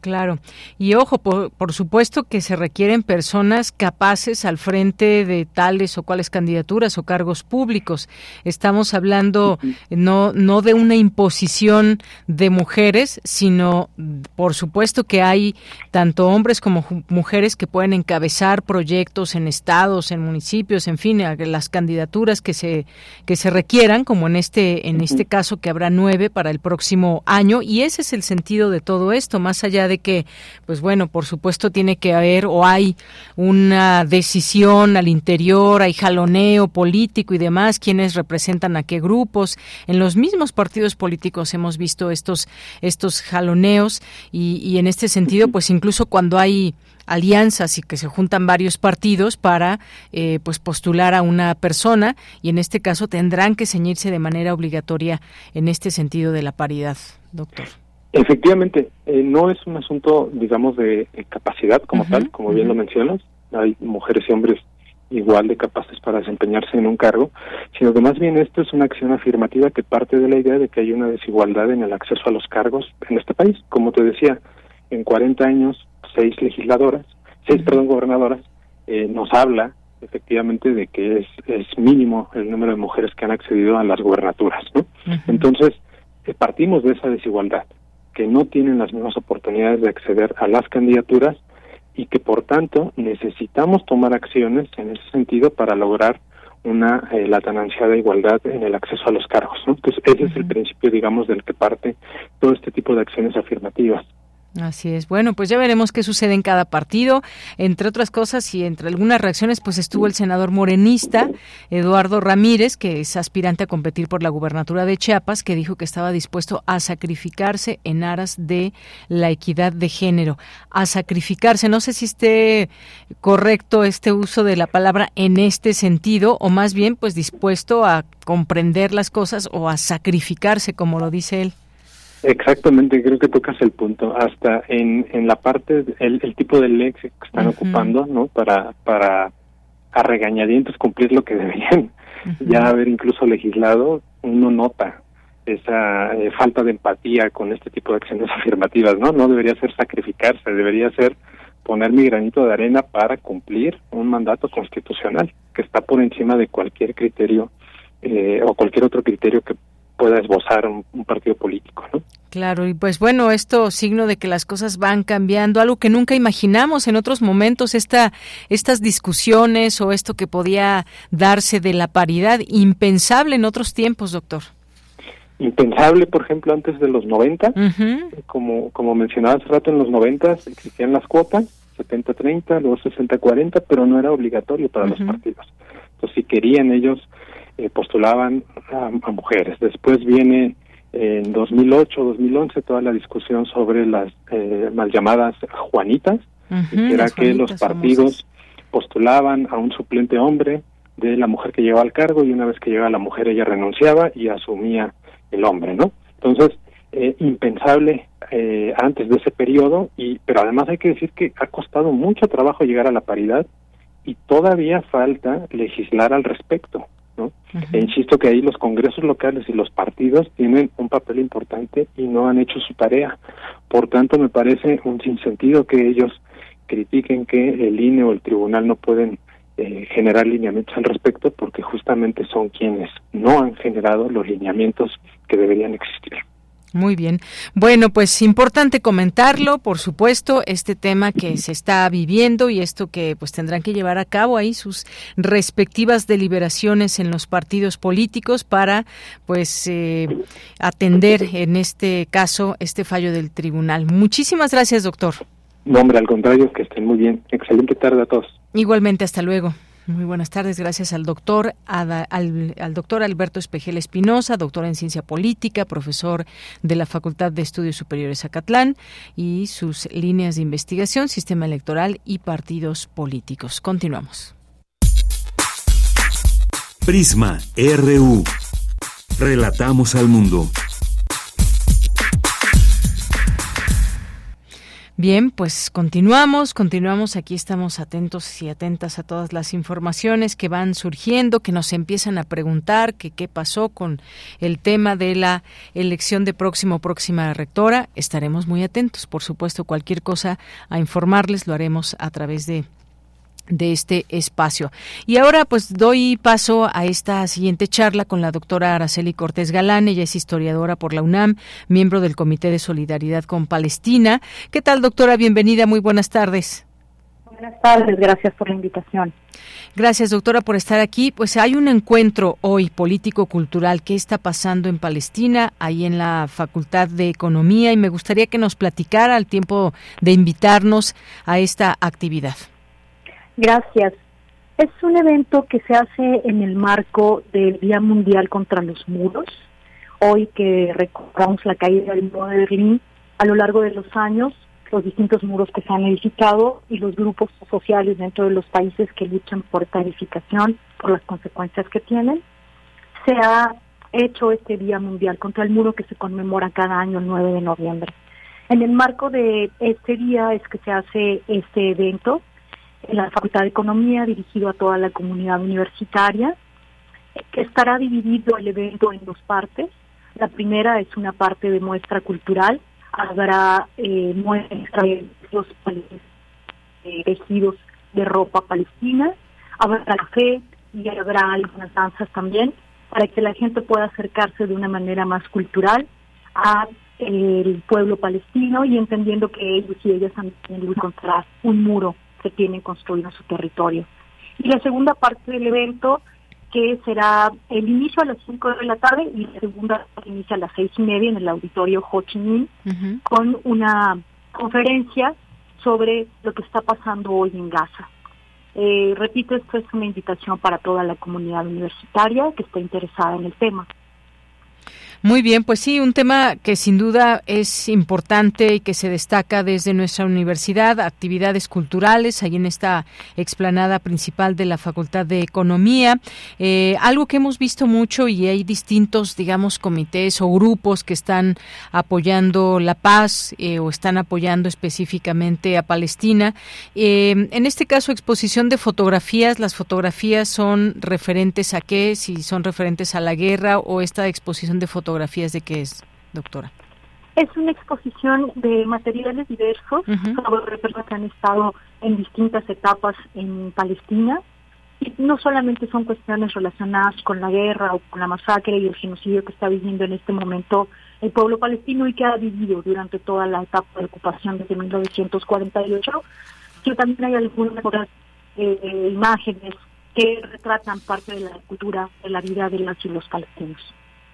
Claro. Y ojo, por, supuesto que se requieren personas capaces al frente de tales o cuales candidaturas o cargos públicos. Estamos hablando no, no de una imposición de mujeres, sino por supuesto que hay tanto hombres como mujeres que pueden encabezar proyectos en estados, en municipios, en fin, las candidaturas que se, que se requieran, como en este, en este caso que habrá nueve para el próximo año. Y ese es el sentido de todo esto, más allá de que, pues bueno, por supuesto tiene que haber o hay una decisión al interior, hay jaloneo político y demás, quienes representan a qué grupos. En los mismos partidos políticos hemos visto estos, estos jaloneos y, y en este sentido, pues incluso cuando hay alianzas y que se juntan varios partidos para eh, pues postular a una persona y en este caso tendrán que ceñirse de manera obligatoria en este sentido de la paridad, doctor. Efectivamente, eh, no es un asunto, digamos, de, capacidad como tal, como bien lo mencionas. Hay mujeres y hombres igual de capaces para desempeñarse en un cargo, sino que más bien esto es una acción afirmativa que parte de la idea de que hay una desigualdad en el acceso a los cargos en este país. Como te decía, en 40 años seis legisladoras, seis, perdón, gobernadoras, eh, nos habla efectivamente de que es, es mínimo el número de mujeres que han accedido a las gobernaturas, ¿no? Entonces, eh, partimos de esa desigualdad, que no tienen las mismas oportunidades de acceder a las candidaturas y que por tanto necesitamos tomar acciones en ese sentido para lograr una eh, la tan ansiada igualdad en el acceso a los cargos. ¿no? Entonces, ese es el principio, digamos, del que parte todo este tipo de acciones afirmativas. Así es. Bueno, pues ya veremos qué sucede en cada partido. Entre otras cosas y entre algunas reacciones, pues estuvo el senador morenista Eduardo Ramírez, que es aspirante a competir por la gubernatura de Chiapas, que dijo que estaba dispuesto a sacrificarse en aras de la equidad de género. A sacrificarse. No sé si esté correcto este uso de la palabra en este sentido, o más bien, pues dispuesto a comprender las cosas o a sacrificarse, como lo dice él. Exactamente, creo que tocas el punto. Hasta en, en la parte, el, el tipo de léxico que están ocupando, ¿no? Para, para a regañadientes cumplir lo que [laughs] deberían ya haber incluso legislado, uno nota esa eh, falta de empatía con este tipo de acciones [laughs] afirmativas, ¿no? No debería ser sacrificarse, debería ser poner mi granito de arena para cumplir un mandato constitucional que está por encima de cualquier criterio eh, o cualquier otro criterio que pueda esbozar un, partido político, ¿no? Claro, y pues bueno, esto signo de que las cosas van cambiando, algo que nunca imaginamos en otros momentos, esta, estas discusiones o esto que podía darse de la paridad, impensable en otros tiempos, doctor. Impensable, por ejemplo, antes de los 90, como, como mencionaba hace rato, en los 90 existían las cuotas, 70-30, luego 60-40, pero no era obligatorio para los partidos. Entonces, si querían ellos eh, postulaban a, mujeres. Después viene en 2008, 2011 toda la discusión sobre las eh, mal llamadas Juanitas, que era que los partidos postulaban a un suplente hombre de la mujer que llegaba al cargo y una vez que llegaba la mujer ella renunciaba y asumía el hombre, ¿no? Entonces, eh, impensable eh, antes de ese periodo, y pero además hay que decir que ha costado mucho trabajo llegar a la paridad y todavía falta legislar al respecto. E insisto que ahí los congresos locales y los partidos tienen un papel importante y no han hecho su tarea. Por tanto, me parece un sinsentido que ellos critiquen que el INE o el tribunal no pueden eh, generar lineamientos al respecto porque justamente son quienes no han generado los lineamientos que deberían existir. Muy bien. Bueno, pues importante comentarlo, por supuesto, este tema que se está viviendo y esto que pues tendrán que llevar a cabo ahí sus respectivas deliberaciones en los partidos políticos para pues eh, atender en este caso este fallo del tribunal. Muchísimas gracias, doctor. No, hombre, al contrario, que estén muy bien. Excelente tarde a todos. Igualmente, hasta luego. Muy buenas tardes, gracias al doctor, al, doctor Alberto Espejel Espinosa, doctor en ciencia política, profesor de la Facultad de Estudios Superiores Acatlán y sus líneas de investigación, sistema electoral y partidos políticos. Continuamos. Prisma RU. Relatamos al mundo. Bien, pues continuamos, continuamos. Aquí estamos atentos y atentas a todas las informaciones que van surgiendo, que nos empiezan a preguntar que qué pasó con el tema de la elección de próximo próxima rectora. Estaremos muy atentos, por supuesto, cualquier cosa a informarles lo haremos a través de de este espacio. Y ahora pues doy paso a esta siguiente charla con la doctora Araceli Cortés Galán. Ella es historiadora por la UNAM, miembro del Comité de Solidaridad con Palestina. ¿Qué tal, doctora? Bienvenida, muy buenas tardes. Buenas tardes, gracias por la invitación. Gracias, doctora, por estar aquí. Pues hay un encuentro hoy político-cultural. ¿Qué está pasando en Palestina? Ahí en la Facultad de Economía y me gustaría que nos platicara al tiempo de invitarnos a esta actividad. Gracias. Es un evento que se hace en el marco del Día Mundial contra los Muros. Hoy que recordamos la caída del muro de Berlín, a lo largo de los años los distintos muros que se han edificado y los grupos sociales dentro de los países que luchan por esta edificación, por las consecuencias que tienen. Se ha hecho este Día Mundial contra el Muro que se conmemora cada año el 9 de noviembre. En el marco de este día es que se hace este evento en la Facultad de Economía dirigido a toda la comunidad universitaria, que estará dividido el evento en dos partes. La primera es una parte de muestra cultural habrá eh, muestras de los eh, tejidos de ropa palestina, habrá café y habrá algunas danzas también para que la gente pueda acercarse de una manera más cultural a eh, el pueblo palestino y entendiendo que ellos y ellas también encontrar un muro que tienen construido en su territorio. Y la segunda parte del evento que será el inicio a las 5 de la tarde y la segunda inicia a las seis y media en el auditorio Ho Chi Minh con una conferencia sobre lo que está pasando hoy en Gaza. Eh, repito, esto es una invitación para toda la comunidad universitaria que esté interesada en el tema. Muy bien, pues sí, un tema que sin duda es importante y que se destaca desde nuestra universidad, actividades culturales, ahí en esta explanada principal de la Facultad de Economía. Eh, algo que hemos visto mucho y hay distintos, digamos, comités o grupos que están apoyando la paz eh, o están apoyando específicamente a Palestina. Eh, en este caso, exposición de fotografías. Las fotografías son referentes a qué, si son referentes a la guerra o esta exposición de fotografías fotografías de qué es, doctora? Es una exposición de materiales diversos sobre personas que han estado en distintas etapas en Palestina. Y no solamente son cuestiones relacionadas con la guerra o con la masacre y el genocidio que está viviendo en este momento el pueblo palestino y que ha vivido durante toda la etapa de ocupación desde 1948, sino también hay algunas eh, imágenes que retratan parte de la cultura de la vida de las y los palestinos.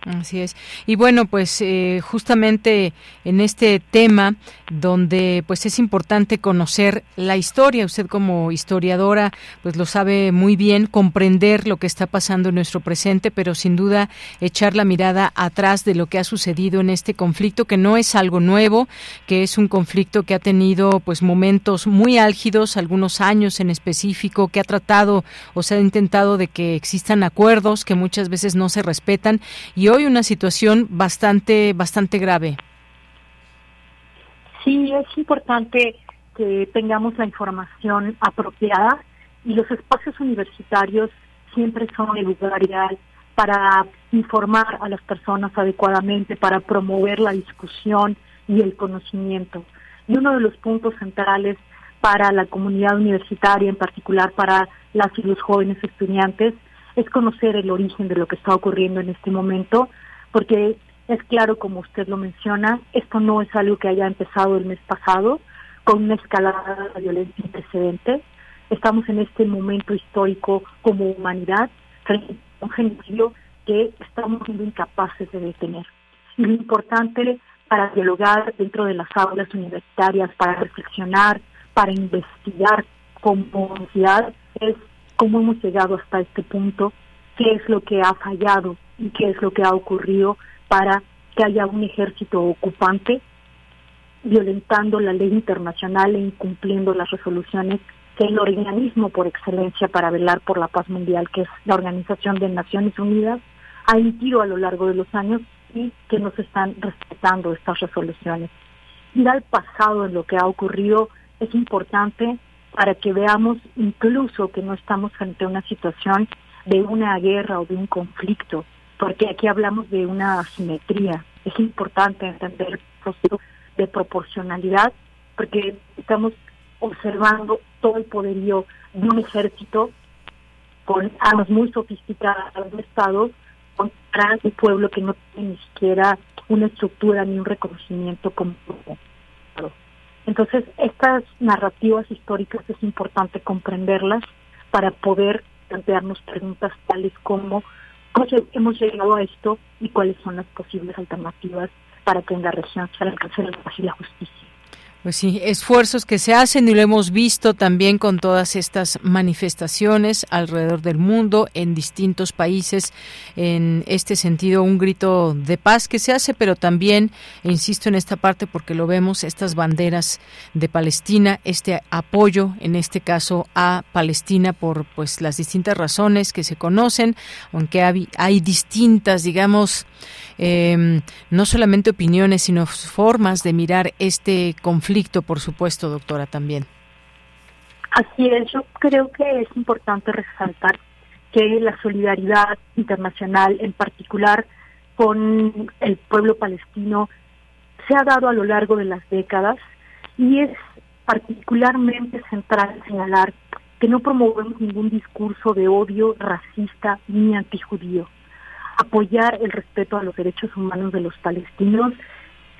Así es. Y bueno, pues eh, justamente en este tema donde pues es importante conocer la historia, usted como historiadora pues lo sabe muy bien, comprender lo que está pasando en nuestro presente, pero sin duda echar la mirada atrás de lo que ha sucedido en este conflicto que no es algo nuevo, que es un conflicto que ha tenido pues momentos muy álgidos, algunos años en específico, que ha tratado o se ha intentado de que existan acuerdos que muchas veces no se respetan y hoy una situación bastante, bastante grave. Sí, es importante que tengamos la información apropiada y los espacios universitarios siempre son el lugar ideal para informar a las personas adecuadamente, para promover la discusión y el conocimiento. Y uno de los puntos centrales para la comunidad universitaria, en particular para las y los jóvenes estudiantes, es conocer el origen de lo que está ocurriendo en este momento, porque es claro, como usted lo menciona, esto no es algo que haya empezado el mes pasado con una escalada de violencia sin precedentes. Estamos en este momento histórico como humanidad frente a un genocidio que estamos siendo incapaces de detener. Y lo importante para dialogar dentro de las aulas universitarias, para reflexionar, para investigar como sociedad, es cómo hemos llegado hasta este punto, qué es lo que ha fallado y qué es lo que ha ocurrido para que haya un ejército ocupante violentando la ley internacional e incumpliendo las resoluciones que el organismo por excelencia para velar por la paz mundial, que es la Organización de Naciones Unidas, ha emitido a lo largo de los años y que no se están respetando estas resoluciones. Ir al pasado en lo que ha ocurrido es importante para que veamos incluso que no estamos frente a una situación de una guerra o de un conflicto, porque aquí hablamos de una asimetría. Es importante entender el proceso de proporcionalidad, porque estamos observando todo el poderío de un ejército con armas muy sofisticadas de Estado contra un pueblo que no tiene ni siquiera una estructura ni un reconocimiento como Entonces, estas narrativas históricas es importante comprenderlas para poder plantearnos preguntas tales como cómo hemos llegado a esto y cuáles son las posibles alternativas para que en la región se alcance la paz y la justicia. Pues sí, esfuerzos que se hacen y lo hemos visto también con todas estas manifestaciones alrededor del mundo, en distintos países, en este sentido, un grito de paz que se hace, pero también, e insisto en esta parte porque lo vemos, estas banderas de Palestina, este apoyo, en este caso, a Palestina por pues las distintas razones que se conocen, aunque hay, distintas, digamos, eh, no solamente opiniones, sino formas de mirar este conflicto, por supuesto, doctora, también. Así es, yo creo que es importante resaltar que la solidaridad internacional, en particular con el pueblo palestino, se ha dado a lo largo de las décadas y es particularmente central señalar que no promovemos ningún discurso de odio racista ni antijudío apoyar el respeto a los derechos humanos de los palestinos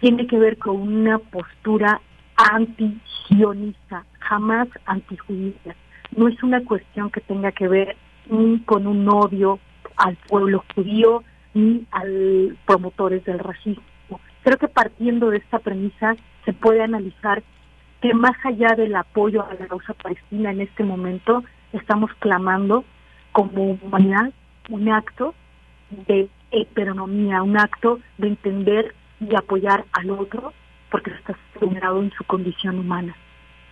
tiene que ver con una postura anti-sionista, jamás antijudía. No es una cuestión que tenga que ver ni con un odio al pueblo judío ni a promotores del racismo. Creo que partiendo de esta premisa se puede analizar que más allá del apoyo a la causa palestina en este momento, estamos clamando como humanidad un acto de heteronomía, un acto de entender y apoyar al otro porque está generado en su condición humana.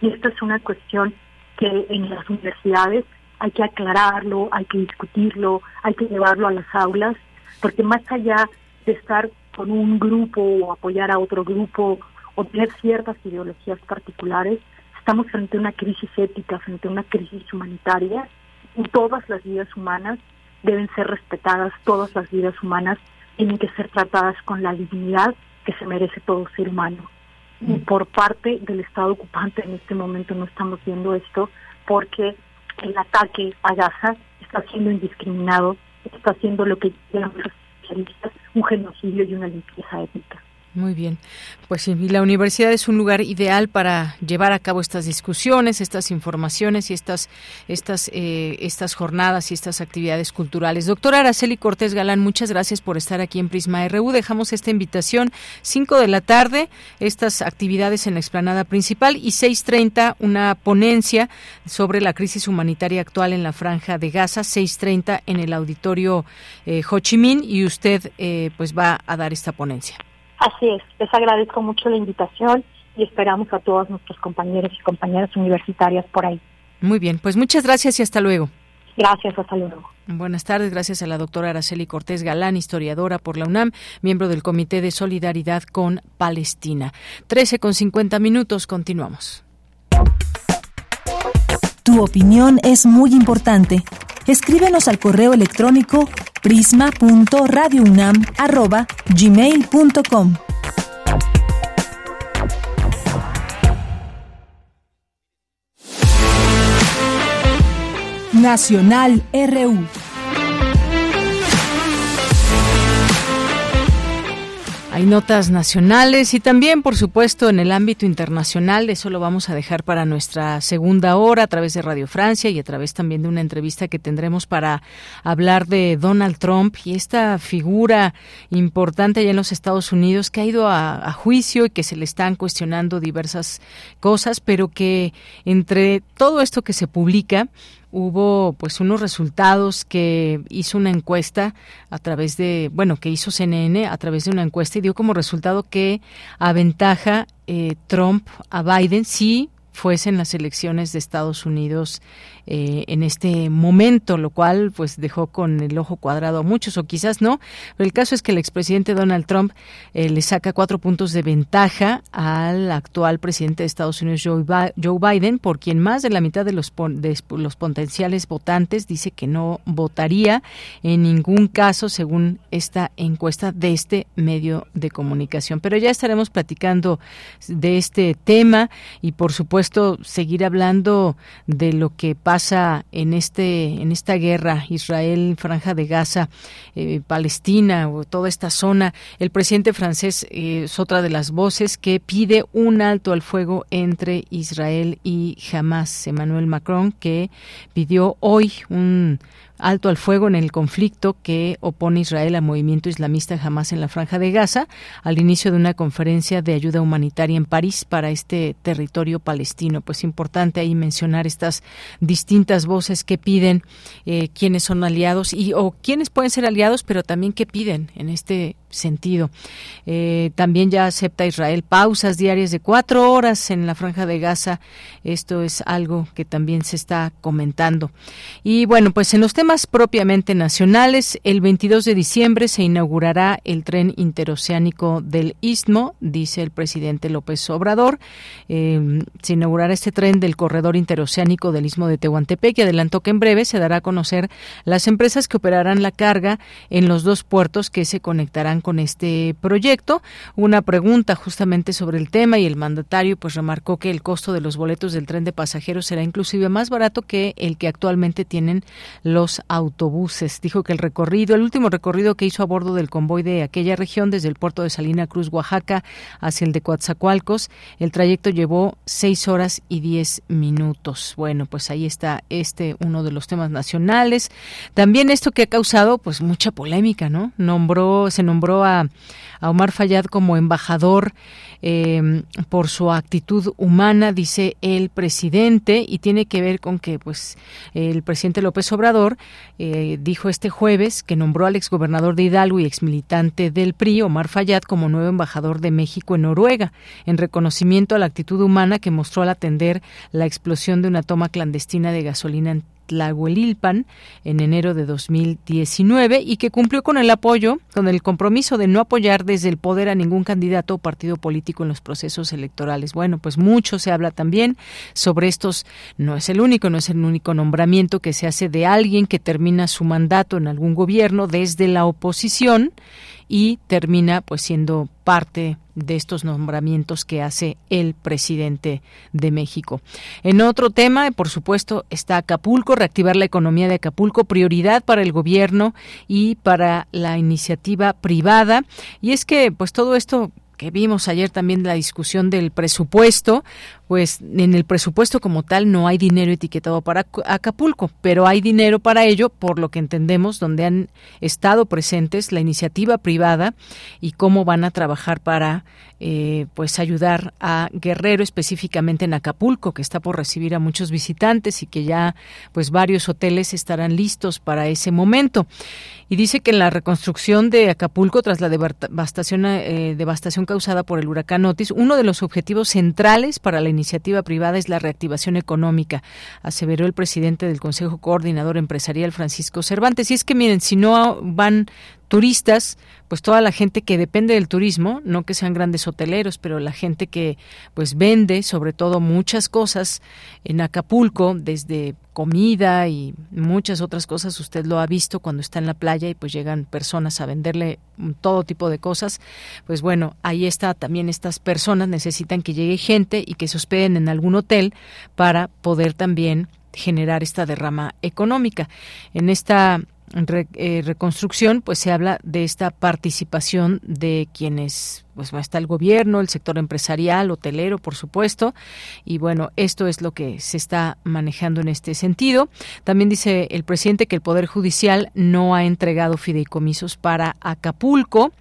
Y esta es una cuestión que en las universidades hay que aclararlo, hay que discutirlo, hay que llevarlo a las aulas, porque más allá de estar con un grupo o apoyar a otro grupo o tener ciertas ideologías particulares, estamos frente a una crisis ética, frente a una crisis humanitaria y todas las vidas humanas deben ser respetadas, todas las vidas humanas tienen que ser tratadas con la dignidad que se merece todo ser humano. Y mm. por parte del Estado ocupante en este momento no estamos viendo esto porque el ataque a Gaza está siendo indiscriminado, está haciendo lo que llaman los especialistas un genocidio y una limpieza étnica. Muy bien. Pues sí, la universidad es un lugar ideal para llevar a cabo estas discusiones, estas informaciones y estas, estas, eh, estas jornadas y estas actividades culturales. Doctora Araceli Cortés Galán, muchas gracias por estar aquí en Prisma RU. Dejamos esta invitación, 5 de la tarde, estas actividades en la explanada principal y 6.30 una ponencia sobre la crisis humanitaria actual en la franja de Gaza, 6.30 en el auditorio eh, Ho Chi Minh y usted eh, pues va a dar esta ponencia. Así es, les agradezco mucho la invitación y esperamos a todos nuestros compañeros y compañeras universitarias por ahí. Muy bien, pues muchas gracias y hasta luego. Gracias, hasta luego. Buenas tardes, gracias a la doctora Araceli Cortés Galán, historiadora por la UNAM, miembro del Comité de Solidaridad con Palestina. 13 con 50 minutos, continuamos. Tu opinión es muy importante. Escríbenos al correo electrónico prisma.radiounam@gmail.com. Nacional RU Hay notas nacionales y también, por supuesto, en el ámbito internacional. Eso lo vamos a dejar para nuestra segunda hora a través de Radio Francia y a través también de una entrevista que tendremos para hablar de Donald Trump y esta figura importante allá en los Estados Unidos que ha ido a, a juicio y que se le están cuestionando diversas cosas, pero que entre todo esto que se publica, hubo pues unos resultados que hizo una encuesta a través de, bueno, que hizo CNN a través de una encuesta y dio como resultado que aventaja eh, Trump a Biden sí fuesen las elecciones de Estados Unidos eh, en este momento, lo cual pues dejó con el ojo cuadrado a muchos o quizás no. Pero el caso es que el expresidente Donald Trump eh, le saca cuatro puntos de ventaja al actual presidente de Estados Unidos Joe Biden, por quien más de la mitad de los, de los potenciales votantes dice que no votaría en ningún caso según esta encuesta de este medio de comunicación. Pero ya estaremos platicando de este tema y por supuesto seguir hablando de lo que pasa en este en esta guerra Israel, Franja de Gaza, eh, Palestina o toda esta zona. El presidente francés eh, es otra de las voces que pide un alto al fuego entre Israel y Hamas. Emmanuel Macron que pidió hoy un alto al fuego en el conflicto que opone Israel al movimiento islamista Hamas en la Franja de Gaza al inicio de una conferencia de ayuda humanitaria en París para este territorio palestino. Pues importante ahí mencionar estas distintas voces que piden eh, quiénes son aliados y o quiénes pueden ser aliados, pero también qué piden en este sentido. Eh, también ya acepta Israel pausas diarias de cuatro horas en la franja de Gaza. Esto es algo que también se está comentando. Y bueno, pues en los temas más propiamente nacionales, el 22 de diciembre se inaugurará el tren interoceánico del Istmo, dice el presidente López Obrador. Eh, se inaugurará este tren del corredor interoceánico del Istmo de Tehuantepec y adelantó que en breve se dará a conocer las empresas que operarán la carga en los dos puertos que se conectarán con este proyecto. Una pregunta justamente sobre el tema y el mandatario pues remarcó que el costo de los boletos del tren de pasajeros será inclusive más barato que el que actualmente tienen los autobuses. Dijo que el recorrido, el último recorrido que hizo a bordo del convoy de aquella región, desde el puerto de Salina Cruz, Oaxaca, hacia el de Coatzacoalcos, el trayecto llevó seis horas y diez minutos. Bueno, pues ahí está este uno de los temas nacionales. También esto que ha causado pues mucha polémica, ¿no? Nombró, se nombró a, a Omar Fayad como embajador eh, por su actitud humana, dice el presidente, y tiene que ver con que, pues, el presidente López Obrador eh, dijo este jueves que nombró al exgobernador de Hidalgo y exmilitante del PRI, Omar Fayad, como nuevo embajador de México en Noruega, en reconocimiento a la actitud humana que mostró al atender la explosión de una toma clandestina de gasolina Tlahuelilpan en enero de 2019 y que cumplió con el apoyo, con el compromiso de no apoyar desde el poder a ningún candidato o partido político en los procesos electorales. Bueno, pues mucho se habla también sobre estos, no es el único, no es el único nombramiento que se hace de alguien que termina su mandato en algún gobierno desde la oposición y termina pues siendo parte de estos nombramientos que hace el presidente de México. En otro tema, por supuesto, está Acapulco, reactivar la economía de Acapulco, prioridad para el gobierno y para la iniciativa privada. Y es que, pues todo esto que vimos ayer también la discusión del presupuesto, pues en el presupuesto como tal no hay dinero etiquetado para Acapulco, pero hay dinero para ello, por lo que entendemos, donde han estado presentes la iniciativa privada y cómo van a trabajar para eh, pues ayudar a Guerrero, específicamente en Acapulco, que está por recibir a muchos visitantes y que ya pues varios hoteles estarán listos para ese momento. Y dice que en la reconstrucción de Acapulco, tras la devastación, eh, devastación causada por el huracán Otis, uno de los objetivos centrales para la iniciativa privada es la reactivación económica, aseveró el presidente del Consejo Coordinador Empresarial, Francisco Cervantes. Y es que miren, si no van turistas, pues toda la gente que depende del turismo, no que sean grandes hoteleros, pero la gente que pues vende sobre todo muchas cosas en Acapulco, desde comida y muchas otras cosas, usted lo ha visto cuando está en la playa y pues llegan personas a venderle todo tipo de cosas, pues bueno, ahí está también estas personas necesitan que llegue gente y que se hospeden en algún hotel para poder también generar esta derrama económica. En esta eh, reconstrucción, pues se habla de esta participación de quienes, pues está el gobierno, el sector empresarial, hotelero, por supuesto, y bueno, esto es lo que se está manejando en este sentido. También dice el presidente que el Poder Judicial no ha entregado fideicomisos para Acapulco.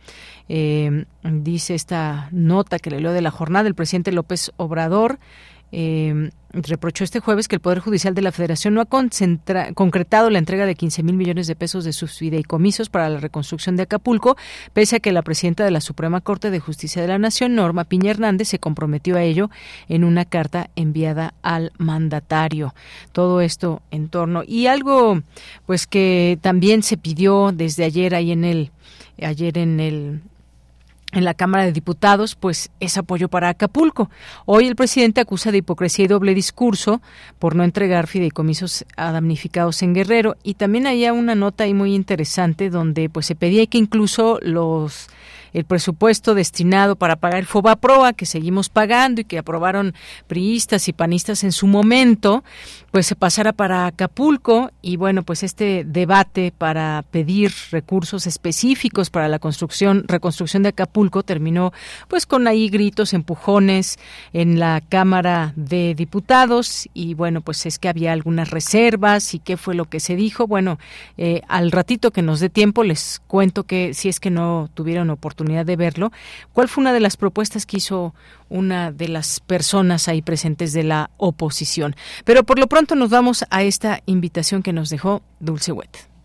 Eh, dice esta nota que le leo de la jornada el presidente López Obrador eh, reprochó este jueves que el Poder Judicial de la Federación no ha concretado la entrega de 15 mil millones de pesos de sus fideicomisos para la reconstrucción de Acapulco, pese a que la presidenta de la Suprema Corte de Justicia de la Nación, Norma Piña Hernández, se comprometió a ello en una carta enviada al mandatario. Todo esto en torno. Y algo, pues que también se pidió desde ayer ahí en el ayer en el en la Cámara de Diputados, pues es apoyo para Acapulco. Hoy el presidente acusa de hipocresía y doble discurso por no entregar fideicomisos a damnificados en Guerrero y también había una nota ahí muy interesante donde pues se pedía que incluso los el presupuesto destinado para pagar el FOBAPROA, que seguimos pagando y que aprobaron priistas y panistas en su momento, pues se pasara para Acapulco y bueno, pues este debate para pedir recursos específicos para la construcción, reconstrucción de Acapulco terminó pues con ahí gritos, empujones en la Cámara de Diputados y bueno, pues es que había algunas reservas y qué fue lo que se dijo. Bueno, eh, al ratito que nos dé tiempo les cuento que si es que no tuvieron oportunidad de verlo, cuál fue una de las propuestas que hizo una de las personas ahí presentes de la oposición. Pero por lo pronto nos vamos a esta invitación que nos dejó Dulce Wet.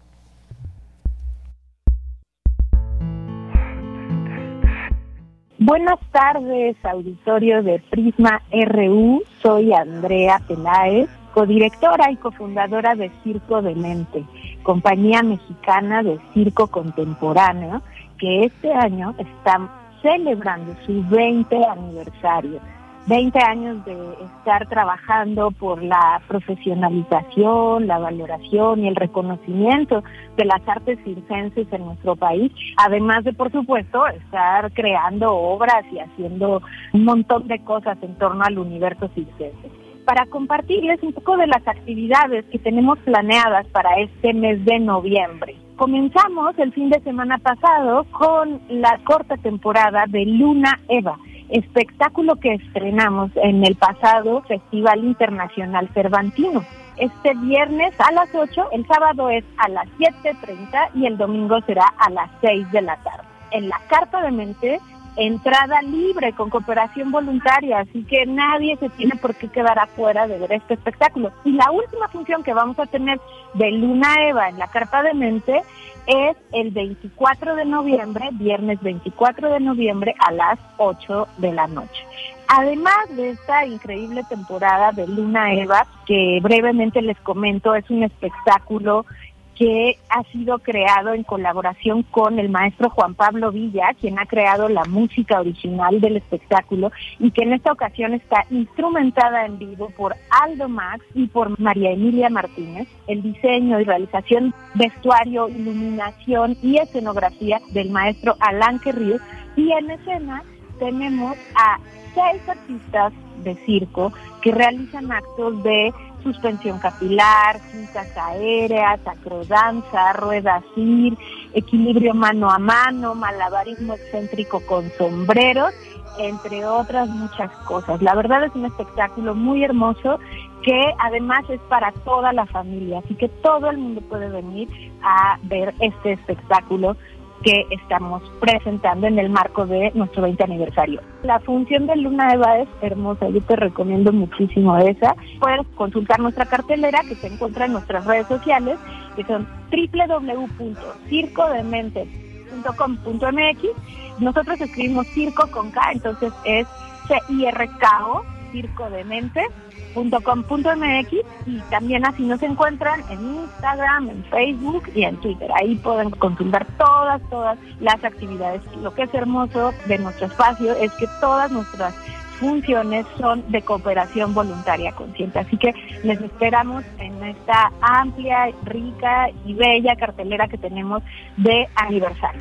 Buenas tardes, auditorio de Prisma RU. Soy Andrea Peláez, codirectora y cofundadora de Circo de Mente, compañía mexicana de circo contemporáneo que este año está celebrando su 20 aniversario. 20 años de estar trabajando por la profesionalización, la valoración y el reconocimiento de las artes circenses en nuestro país, además de, por supuesto, estar creando obras y haciendo un montón de cosas en torno al universo circense. Para compartirles un poco de las actividades que tenemos planeadas para este mes de noviembre. Comenzamos el fin de semana pasado con la corta temporada de Luna Eva, espectáculo que estrenamos en el pasado Festival Internacional Cervantino. Este viernes a las 8, el sábado es a las 7.30 y el domingo será a las 6 de la tarde. En la Carta de Mente entrada libre con cooperación voluntaria, así que nadie se tiene por qué quedar afuera de ver este espectáculo. Y la última función que vamos a tener de Luna Eva en la Carpa de Mente es el 24 de noviembre, viernes 24 de noviembre a las 8 de la noche. Además de esta increíble temporada de Luna Eva, que brevemente les comento, es un espectáculo que ha sido creado en colaboración con el maestro Juan Pablo Villa, quien ha creado la música original del espectáculo y que en esta ocasión está instrumentada en vivo por Aldo Max y por María Emilia Martínez. El diseño y realización, vestuario, iluminación y escenografía del maestro Alan Querrío y en escena tenemos a seis artistas de circo que realizan actos de suspensión capilar, cintas aéreas, acrodanza, rueda CIR, equilibrio mano a mano, malabarismo excéntrico con sombreros, entre otras muchas cosas. La verdad es un espectáculo muy hermoso que además es para toda la familia, así que todo el mundo puede venir a ver este espectáculo que estamos presentando en el marco de nuestro 20 aniversario. La función de Luna Eva es hermosa, yo te recomiendo muchísimo esa. Puedes consultar nuestra cartelera que se encuentra en nuestras redes sociales, que son www.circodemente.com.mx. Nosotros escribimos circo con K, entonces es C-I-R-K-O, circo de mente .com.mx y también así nos encuentran en Instagram, en Facebook y en Twitter. Ahí pueden consultar todas, todas las actividades. Lo que es hermoso de nuestro espacio es que todas nuestras funciones son de cooperación voluntaria consciente. Así que les esperamos en esta amplia, rica y bella cartelera que tenemos de aniversario.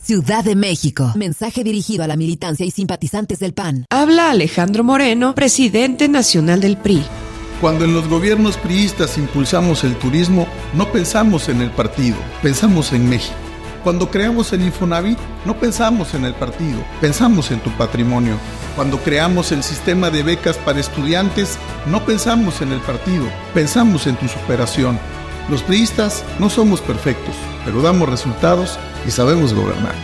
Ciudad de México. Mensaje dirigido a la militancia y simpatizantes del PAN. Habla Alejandro Moreno, presidente nacional del PRI. Cuando en los gobiernos priistas impulsamos el turismo, no pensamos en el partido, pensamos en México. Cuando creamos el Infonavit, no pensamos en el partido, pensamos en tu patrimonio. Cuando creamos el sistema de becas para estudiantes, no pensamos en el partido, pensamos en tu superación. Los priistas no somos perfectos, pero damos resultados y sabemos gobernar.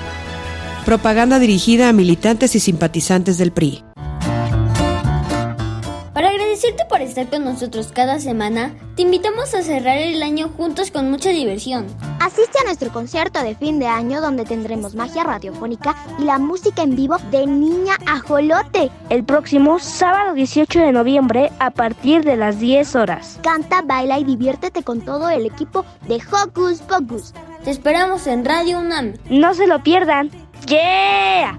Propaganda dirigida a militantes y simpatizantes del PRI. Agradecerte por estar con nosotros cada semana, te invitamos a cerrar el año juntos con mucha diversión. Asiste a nuestro concierto de fin de año donde tendremos magia radiofónica y la música en vivo de Niña Ajolote. El próximo sábado 18 de noviembre a partir de las 10 horas. Canta, baila y diviértete con todo el equipo de Hocus Pocus. Te esperamos en Radio UNAM. No se lo pierdan. ¡Yeah!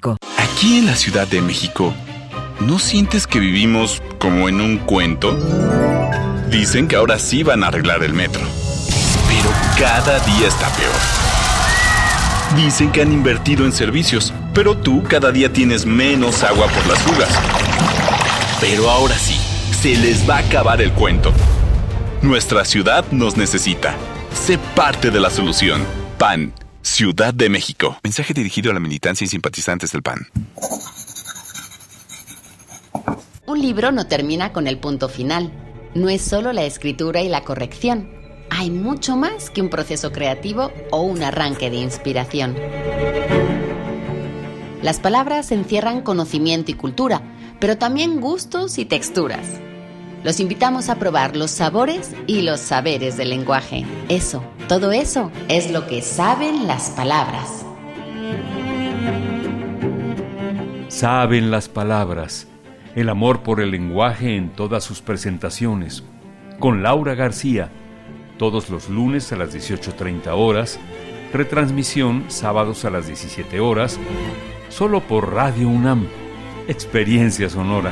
Aquí en la Ciudad de México, ¿no sientes que vivimos como en un cuento? Dicen que ahora sí van a arreglar el metro, pero cada día está peor. Dicen que han invertido en servicios, pero tú cada día tienes menos agua por las fugas. Pero ahora sí, se les va a acabar el cuento. Nuestra ciudad nos necesita. Sé parte de la solución. PAN Ciudad de México. Mensaje dirigido a la militancia y simpatizantes del PAN. Un libro no termina con el punto final. No es solo la escritura y la corrección. Hay mucho más que un proceso creativo o un arranque de inspiración. Las palabras encierran conocimiento y cultura, pero también gustos y texturas. Los invitamos a probar los sabores y los saberes del lenguaje. Eso, todo eso es lo que saben las palabras. Saben las palabras. El amor por el lenguaje en todas sus presentaciones. Con Laura García. Todos los lunes a las 18.30 horas. Retransmisión sábados a las 17 horas. Solo por Radio UNAM. Experiencia sonora.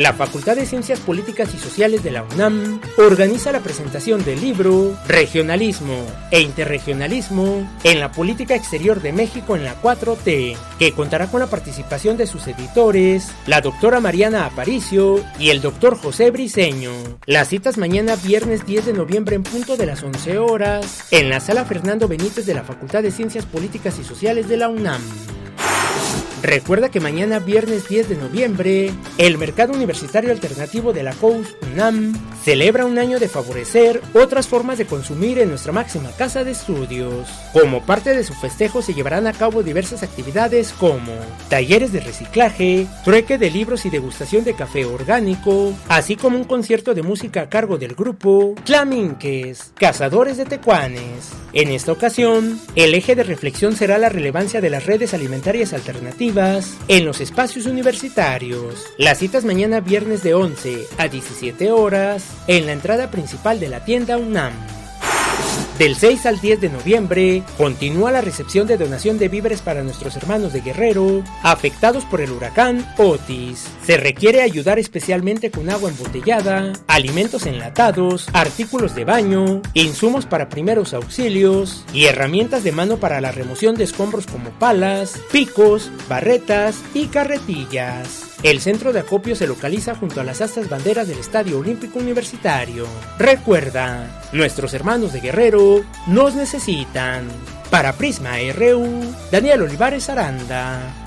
La Facultad de Ciencias Políticas y Sociales de la UNAM organiza la presentación del libro Regionalismo e Interregionalismo en la Política Exterior de México en la 4T, que contará con la participación de sus editores, la doctora Mariana Aparicio y el doctor José Briceño. Las citas mañana viernes 10 de noviembre en punto de las 11 horas en la sala Fernando Benítez de la Facultad de Ciencias Políticas y Sociales de la UNAM. Recuerda que mañana viernes 10 de noviembre, el Mercado Universitario Alternativo de la COUS UNAM celebra un año de favorecer otras formas de consumir en nuestra máxima casa de estudios. Como parte de su festejo se llevarán a cabo diversas actividades como talleres de reciclaje, trueque de libros y degustación de café orgánico, así como un concierto de música a cargo del grupo Claminques, Cazadores de Tecuanes. En esta ocasión, el eje de reflexión será la relevancia de las redes alimentarias alternativas en los espacios universitarios. Las citas mañana viernes de 11 a 17 horas en la entrada principal de la tienda UNAM. Del 6 al 10 de noviembre continúa la recepción de donación de víveres para nuestros hermanos de Guerrero afectados por el huracán Otis. Se requiere ayudar especialmente con agua embotellada, alimentos enlatados, artículos de baño, insumos para primeros auxilios y herramientas de mano para la remoción de escombros como palas, picos, barretas y carretillas. El centro de acopio se localiza junto a las astas banderas del Estadio Olímpico Universitario. Recuerda, nuestros hermanos de Guerrero nos necesitan. Para Prisma RU, Daniel Olivares Aranda.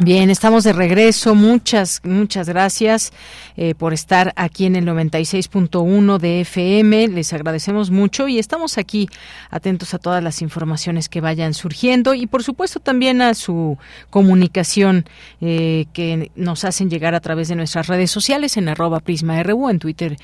Bien, estamos de regreso. Muchas, muchas gracias eh, por estar aquí en el 96.1 de FM. Les agradecemos mucho y estamos aquí atentos a todas las informaciones que vayan surgiendo y, por supuesto, también a su comunicación eh, que nos hacen llegar a través de nuestras redes sociales en arroba prisma.ru, en Twitter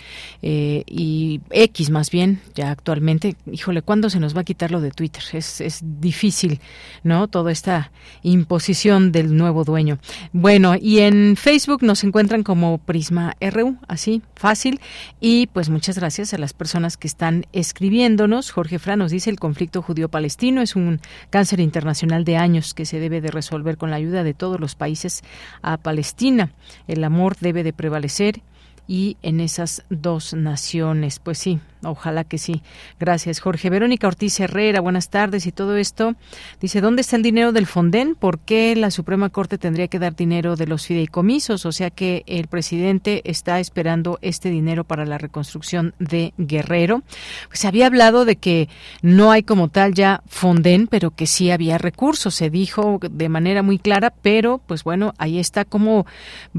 eh, y X más bien, ya actualmente. Híjole, ¿cuándo se nos va a quitar lo de Twitter? Es, es difícil, ¿no? Toda esta imposición del nuevo dueño. Bueno, y en Facebook nos encuentran como Prisma RU, así, fácil. Y pues muchas gracias a las personas que están escribiéndonos. Jorge Fra nos dice el conflicto judío-palestino es un cáncer internacional de años que se debe de resolver con la ayuda de todos los países a Palestina. El amor debe de prevalecer y en esas dos naciones. Pues sí, Ojalá que sí. Gracias, Jorge. Verónica Ortiz Herrera, buenas tardes. Y todo esto dice, ¿dónde está el dinero del Fonden? ¿Por qué la Suprema Corte tendría que dar dinero de los fideicomisos? O sea que el presidente está esperando este dinero para la reconstrucción de Guerrero. Pues se había hablado de que no hay como tal ya Fonden, pero que sí había recursos. Se dijo de manera muy clara, pero pues bueno, ahí está como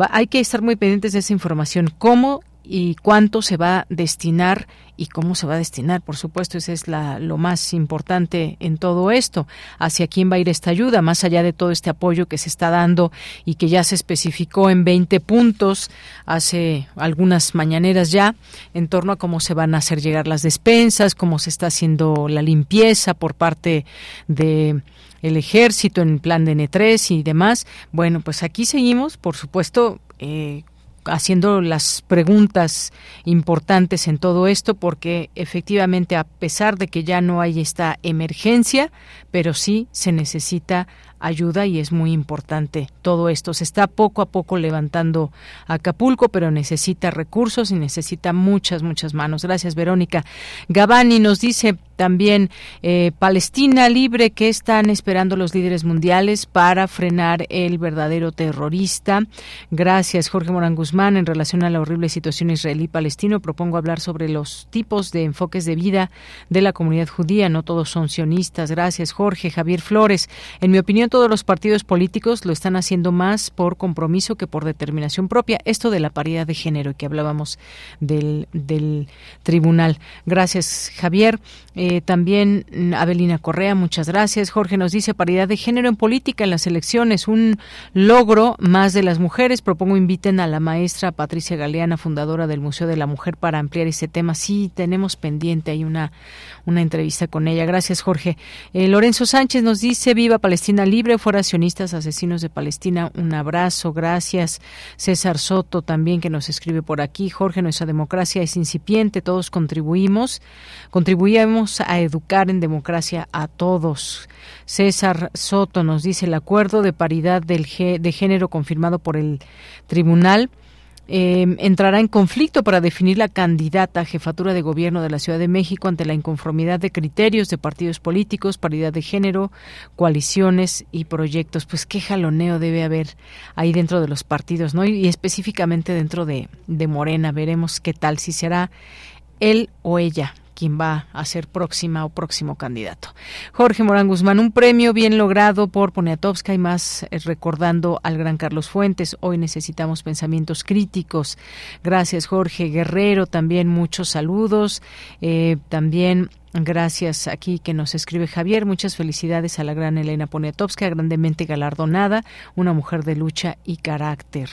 hay que estar muy pendientes de esa información. ¿Cómo y cuánto se va a destinar y cómo se va a destinar. Por supuesto, eso es la, lo más importante en todo esto. Hacia quién va a ir esta ayuda, más allá de todo este apoyo que se está dando y que ya se especificó en 20 puntos hace algunas mañaneras ya, en torno a cómo se van a hacer llegar las despensas, cómo se está haciendo la limpieza por parte de el ejército en plan de N3 y demás. Bueno, pues aquí seguimos, por supuesto, eh, haciendo las preguntas importantes en todo esto porque efectivamente a pesar de que ya no hay esta emergencia, pero sí se necesita ayuda y es muy importante todo esto. Se está poco a poco levantando Acapulco, pero necesita recursos y necesita muchas, muchas manos. Gracias, Verónica. Gabani nos dice también eh, Palestina libre, ¿qué están esperando los líderes mundiales para frenar el verdadero terrorista? Gracias, Jorge Morán Guzmán. En relación a la horrible situación israelí-palestino, propongo hablar sobre los tipos de enfoques de vida de la comunidad judía. No todos son sionistas. Gracias, Jorge. Javier Flores. En mi opinión, todos los partidos políticos lo están haciendo más por compromiso que por determinación propia. Esto de la paridad de género que hablábamos del, tribunal. Gracias, Javier. Eh, también mm, Abelina Correa, muchas gracias. Jorge nos dice paridad de género en política en las elecciones, un logro más de las mujeres. Propongo inviten a la maestra Patricia Galeana, fundadora del Museo de la Mujer, para ampliar ese tema. Sí, tenemos pendiente ahí una, una entrevista con ella. Gracias, Jorge. Eh, Lorenzo Sánchez nos dice viva Palestina libre, fuera sionistas, asesinos de Palestina. Un abrazo, gracias. César Soto también que nos escribe por aquí. Jorge, nuestra democracia es incipiente, todos contribuimos, contribuimos a educar en democracia a todos. César Soto nos dice el acuerdo de paridad del de género confirmado por el tribunal Em, entrará en conflicto para definir la candidata a jefatura de gobierno de la Ciudad de México ante la inconformidad de criterios de partidos políticos, paridad de género, coaliciones y proyectos. Pues qué jaloneo debe haber ahí dentro de los partidos, ¿no? Y, específicamente dentro de, de Morena. Veremos qué tal, si será él o ella quien va a ser próxima o próximo candidato. Jorge Morán Guzmán, un premio bien logrado por Poniatowska y más eh, recordando al gran Carlos Fuentes. Hoy necesitamos pensamientos críticos. Gracias, Jorge Guerrero. También muchos saludos. Eh, también Gracias aquí que nos escribe Javier. Muchas felicidades a la gran Elena Poniatowska, grandemente galardonada, una mujer de lucha y carácter.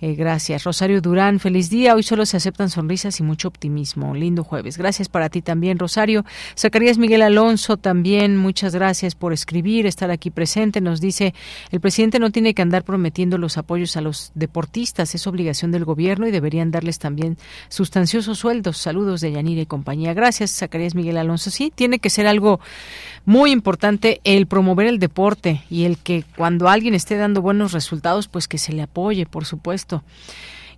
Eh, gracias. Rosario Durán, feliz día. Hoy solo se aceptan sonrisas y mucho optimismo. Lindo jueves. Gracias para ti también, Rosario. Zacarías Miguel Alonso, también muchas gracias por escribir, estar aquí presente. Nos dice, el presidente no tiene que andar prometiendo los apoyos a los deportistas, es obligación del gobierno y deberían darles también sustanciosos sueldos. Saludos de Yanira y compañía. Gracias, Zacarías Miguel Alonso sí, tiene que ser algo muy importante el promover el deporte y el que cuando alguien esté dando buenos resultados, pues que se le apoye, por supuesto.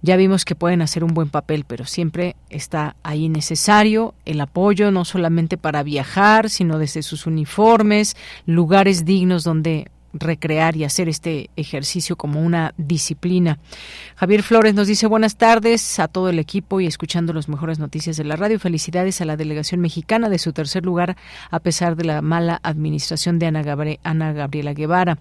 Ya vimos que pueden hacer un buen papel, pero siempre está ahí necesario el apoyo, no solamente para viajar, sino desde sus uniformes, lugares dignos donde recrear y hacer este ejercicio como una disciplina. Javier Flores nos dice buenas tardes a todo el equipo y escuchando las mejores noticias de la radio. Felicidades a la delegación mexicana de su tercer lugar a pesar de la mala administración de Ana, Ana Gabriela Guevara.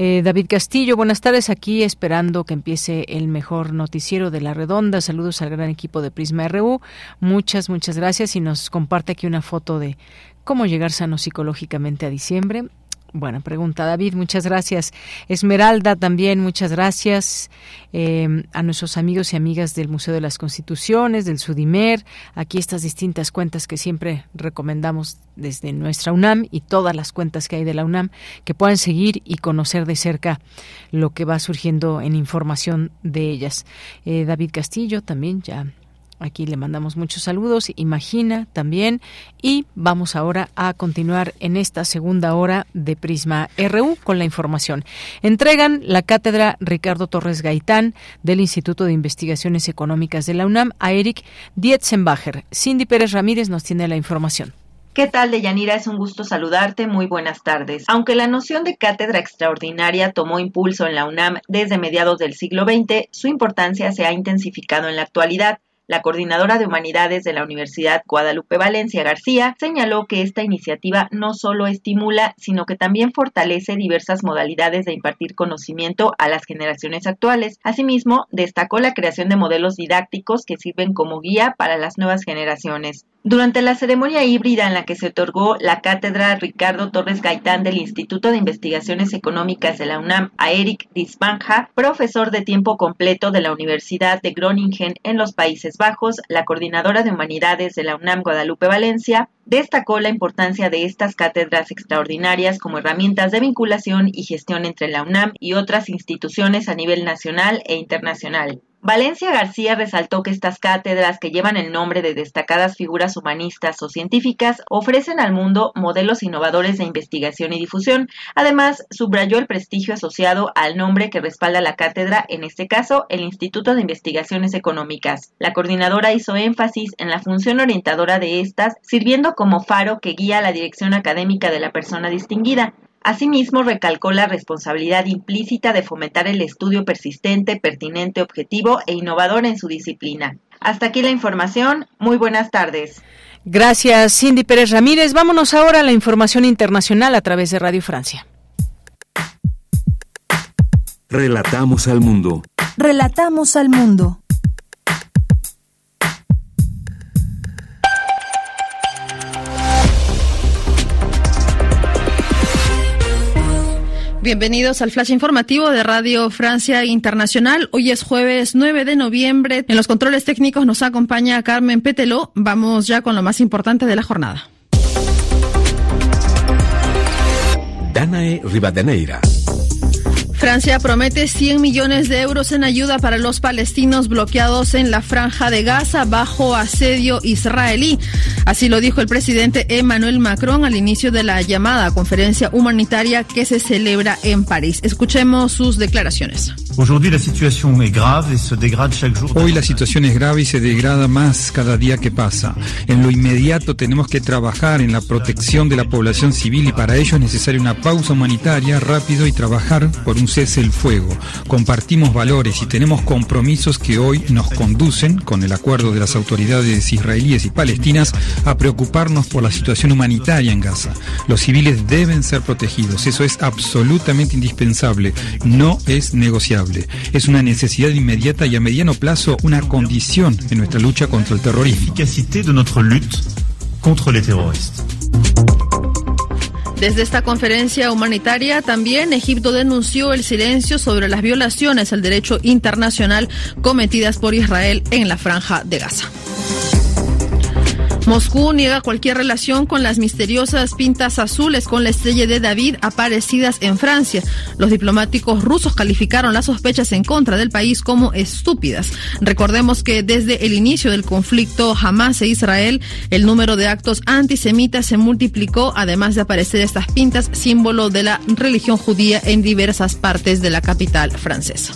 Eh, David Castillo, buenas tardes. Aquí esperando que empiece el mejor noticiero de la redonda. Saludos al gran equipo de Prisma RU. Muchas, muchas gracias. Y nos comparte aquí una foto de cómo llegar sano psicológicamente a diciembre. Buena pregunta, David. Muchas gracias. Esmeralda también, muchas gracias. Eh, a nuestros amigos y amigas del Museo de las Constituciones, del Sudimer. Aquí estas distintas cuentas que siempre recomendamos desde nuestra UNAM y todas las cuentas que hay de la UNAM que puedan seguir y conocer de cerca lo que va surgiendo en información de ellas. Eh, David Castillo también ya Aquí le mandamos muchos saludos, imagina también, y vamos ahora a continuar en esta segunda hora de Prisma RU con la información. Entregan la cátedra Ricardo Torres Gaitán del Instituto de Investigaciones Económicas de la UNAM a Eric Dietzenbacher. Cindy Pérez Ramírez nos tiene la información. ¿Qué tal, Deyanira? Es un gusto saludarte. Muy buenas tardes. Aunque la noción de cátedra extraordinaria tomó impulso en la UNAM desde mediados del siglo XX, su importancia se ha intensificado en la actualidad. La coordinadora de humanidades de la Universidad Guadalupe Valencia García señaló que esta iniciativa no solo estimula, sino que también fortalece diversas modalidades de impartir conocimiento a las generaciones actuales. Asimismo, destacó la creación de modelos didácticos que sirven como guía para las nuevas generaciones. Durante la ceremonia híbrida en la que se otorgó la cátedra Ricardo Torres Gaitán del Instituto de Investigaciones Económicas de la UNAM a Eric Disbanja, profesor de tiempo completo de la Universidad de Groningen en los Países Bajos, la coordinadora de humanidades de la UNAM Guadalupe Valencia, destacó la importancia de estas cátedras extraordinarias como herramientas de vinculación y gestión entre la UNAM y otras instituciones a nivel nacional e internacional. Valencia García resaltó que estas cátedras, que llevan el nombre de destacadas figuras humanistas o científicas, ofrecen al mundo modelos innovadores de investigación y difusión. Además, subrayó el prestigio asociado al nombre que respalda la cátedra, en este caso, el Instituto de Investigaciones Económicas. La coordinadora hizo énfasis en la función orientadora de estas, sirviendo como faro que guía la dirección académica de la persona distinguida. Asimismo, recalcó la responsabilidad implícita de fomentar el estudio persistente, pertinente, objetivo e innovador en su disciplina. Hasta aquí la información. Muy buenas tardes. Gracias, Cindy Pérez Ramírez. Vámonos ahora a la información internacional a través de Radio Francia. Relatamos al mundo. Relatamos al mundo. Bienvenidos al flash informativo de Radio Francia Internacional. Hoy es jueves 9 de noviembre. En los controles técnicos nos acompaña Carmen Peteló. Vamos ya con lo más importante de la jornada. Danae Rivadeneira. Francia promete 100 millones de euros en ayuda para los palestinos bloqueados en la franja de Gaza bajo asedio israelí. Así lo dijo el presidente Emmanuel Macron al inicio de la llamada conferencia humanitaria que se celebra en París. Escuchemos sus declaraciones. Hoy la situación es grave y se degrada más cada día que pasa. En lo inmediato tenemos que trabajar en la protección de la población civil y para ello es necesaria una pausa humanitaria rápido y trabajar por un cese el fuego. Compartimos valores y tenemos compromisos que hoy nos conducen, con el acuerdo de las autoridades israelíes y palestinas, a preocuparnos por la situación humanitaria en Gaza. Los civiles deben ser protegidos. Eso es absolutamente indispensable. No es negociable. Es una necesidad inmediata y a mediano plazo una condición en nuestra lucha contra el terrorismo. de nuestra lucha contra los terroristas. Desde esta conferencia humanitaria también Egipto denunció el silencio sobre las violaciones al derecho internacional cometidas por Israel en la franja de Gaza. Moscú niega cualquier relación con las misteriosas pintas azules con la estrella de David aparecidas en Francia. Los diplomáticos rusos calificaron las sospechas en contra del país como estúpidas. Recordemos que desde el inicio del conflicto Hamas e Israel, el número de actos antisemitas se multiplicó, además de aparecer estas pintas, símbolo de la religión judía en diversas partes de la capital francesa.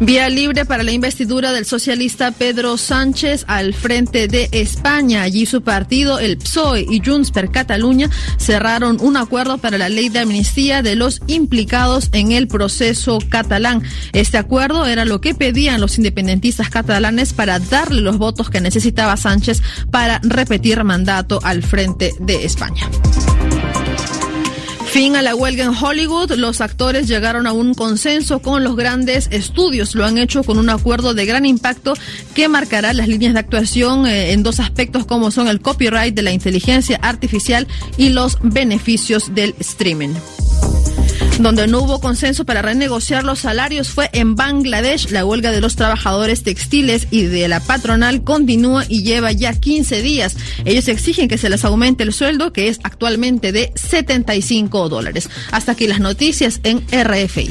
Vía libre para la investidura del socialista Pedro Sánchez al frente de España. Allí su partido, el PSOE y Junts per Cataluña cerraron un acuerdo para la ley de amnistía de los implicados en el proceso catalán. Este acuerdo era lo que pedían los independentistas catalanes para darle los votos que necesitaba Sánchez para repetir mandato al frente de España. Fin a la huelga en Hollywood. Los actores llegaron a un consenso con los grandes estudios. Lo han hecho con un acuerdo de gran impacto que marcará las líneas de actuación eh, en dos aspectos como son el copyright de la inteligencia artificial y los beneficios del streaming. Donde no hubo consenso para renegociar los salarios fue en Bangladesh. La huelga de los trabajadores textiles y de la patronal continúa y lleva ya 15 días. Ellos exigen que se les aumente el sueldo, que es actualmente de 75 dólares. Hasta aquí las noticias en RFI.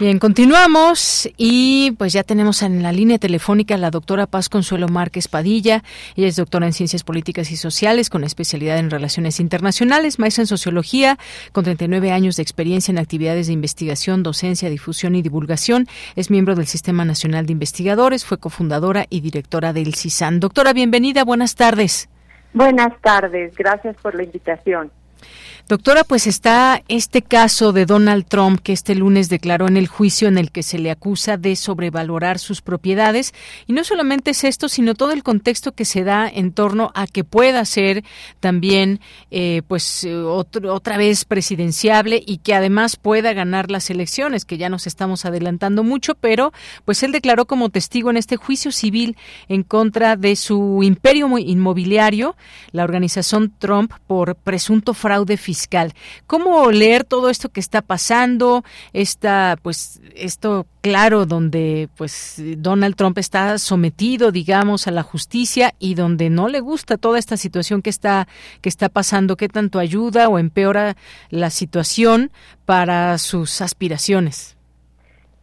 Bien, continuamos y pues ya tenemos en la línea telefónica a la doctora Paz Consuelo Márquez Padilla. Ella es doctora en Ciencias Políticas y Sociales con especialidad en Relaciones Internacionales, maestra en Sociología, con 39 años de experiencia en actividades de investigación, docencia, difusión y divulgación. Es miembro del Sistema Nacional de Investigadores, fue cofundadora y directora del CISAN. Doctora, bienvenida, buenas tardes. Buenas tardes, gracias por la invitación. Doctora, pues está este caso de Donald Trump que este lunes declaró en el juicio en el que se le acusa de sobrevalorar sus propiedades. Y no solamente es esto, sino todo el contexto que se da en torno a que pueda ser también, eh, pues, otra vez presidenciable y que además pueda ganar las elecciones, que ya nos estamos adelantando mucho, pero pues él declaró como testigo en este juicio civil en contra de su imperio inmobiliario, la organización Trump, por presunto fraude fiscal ¿Cómo leer todo esto que está pasando? Esta, pues, esto claro donde pues Donald Trump está sometido, digamos, a la justicia y donde no le gusta toda esta situación que está que está pasando, qué tanto ayuda o empeora la situación para sus aspiraciones.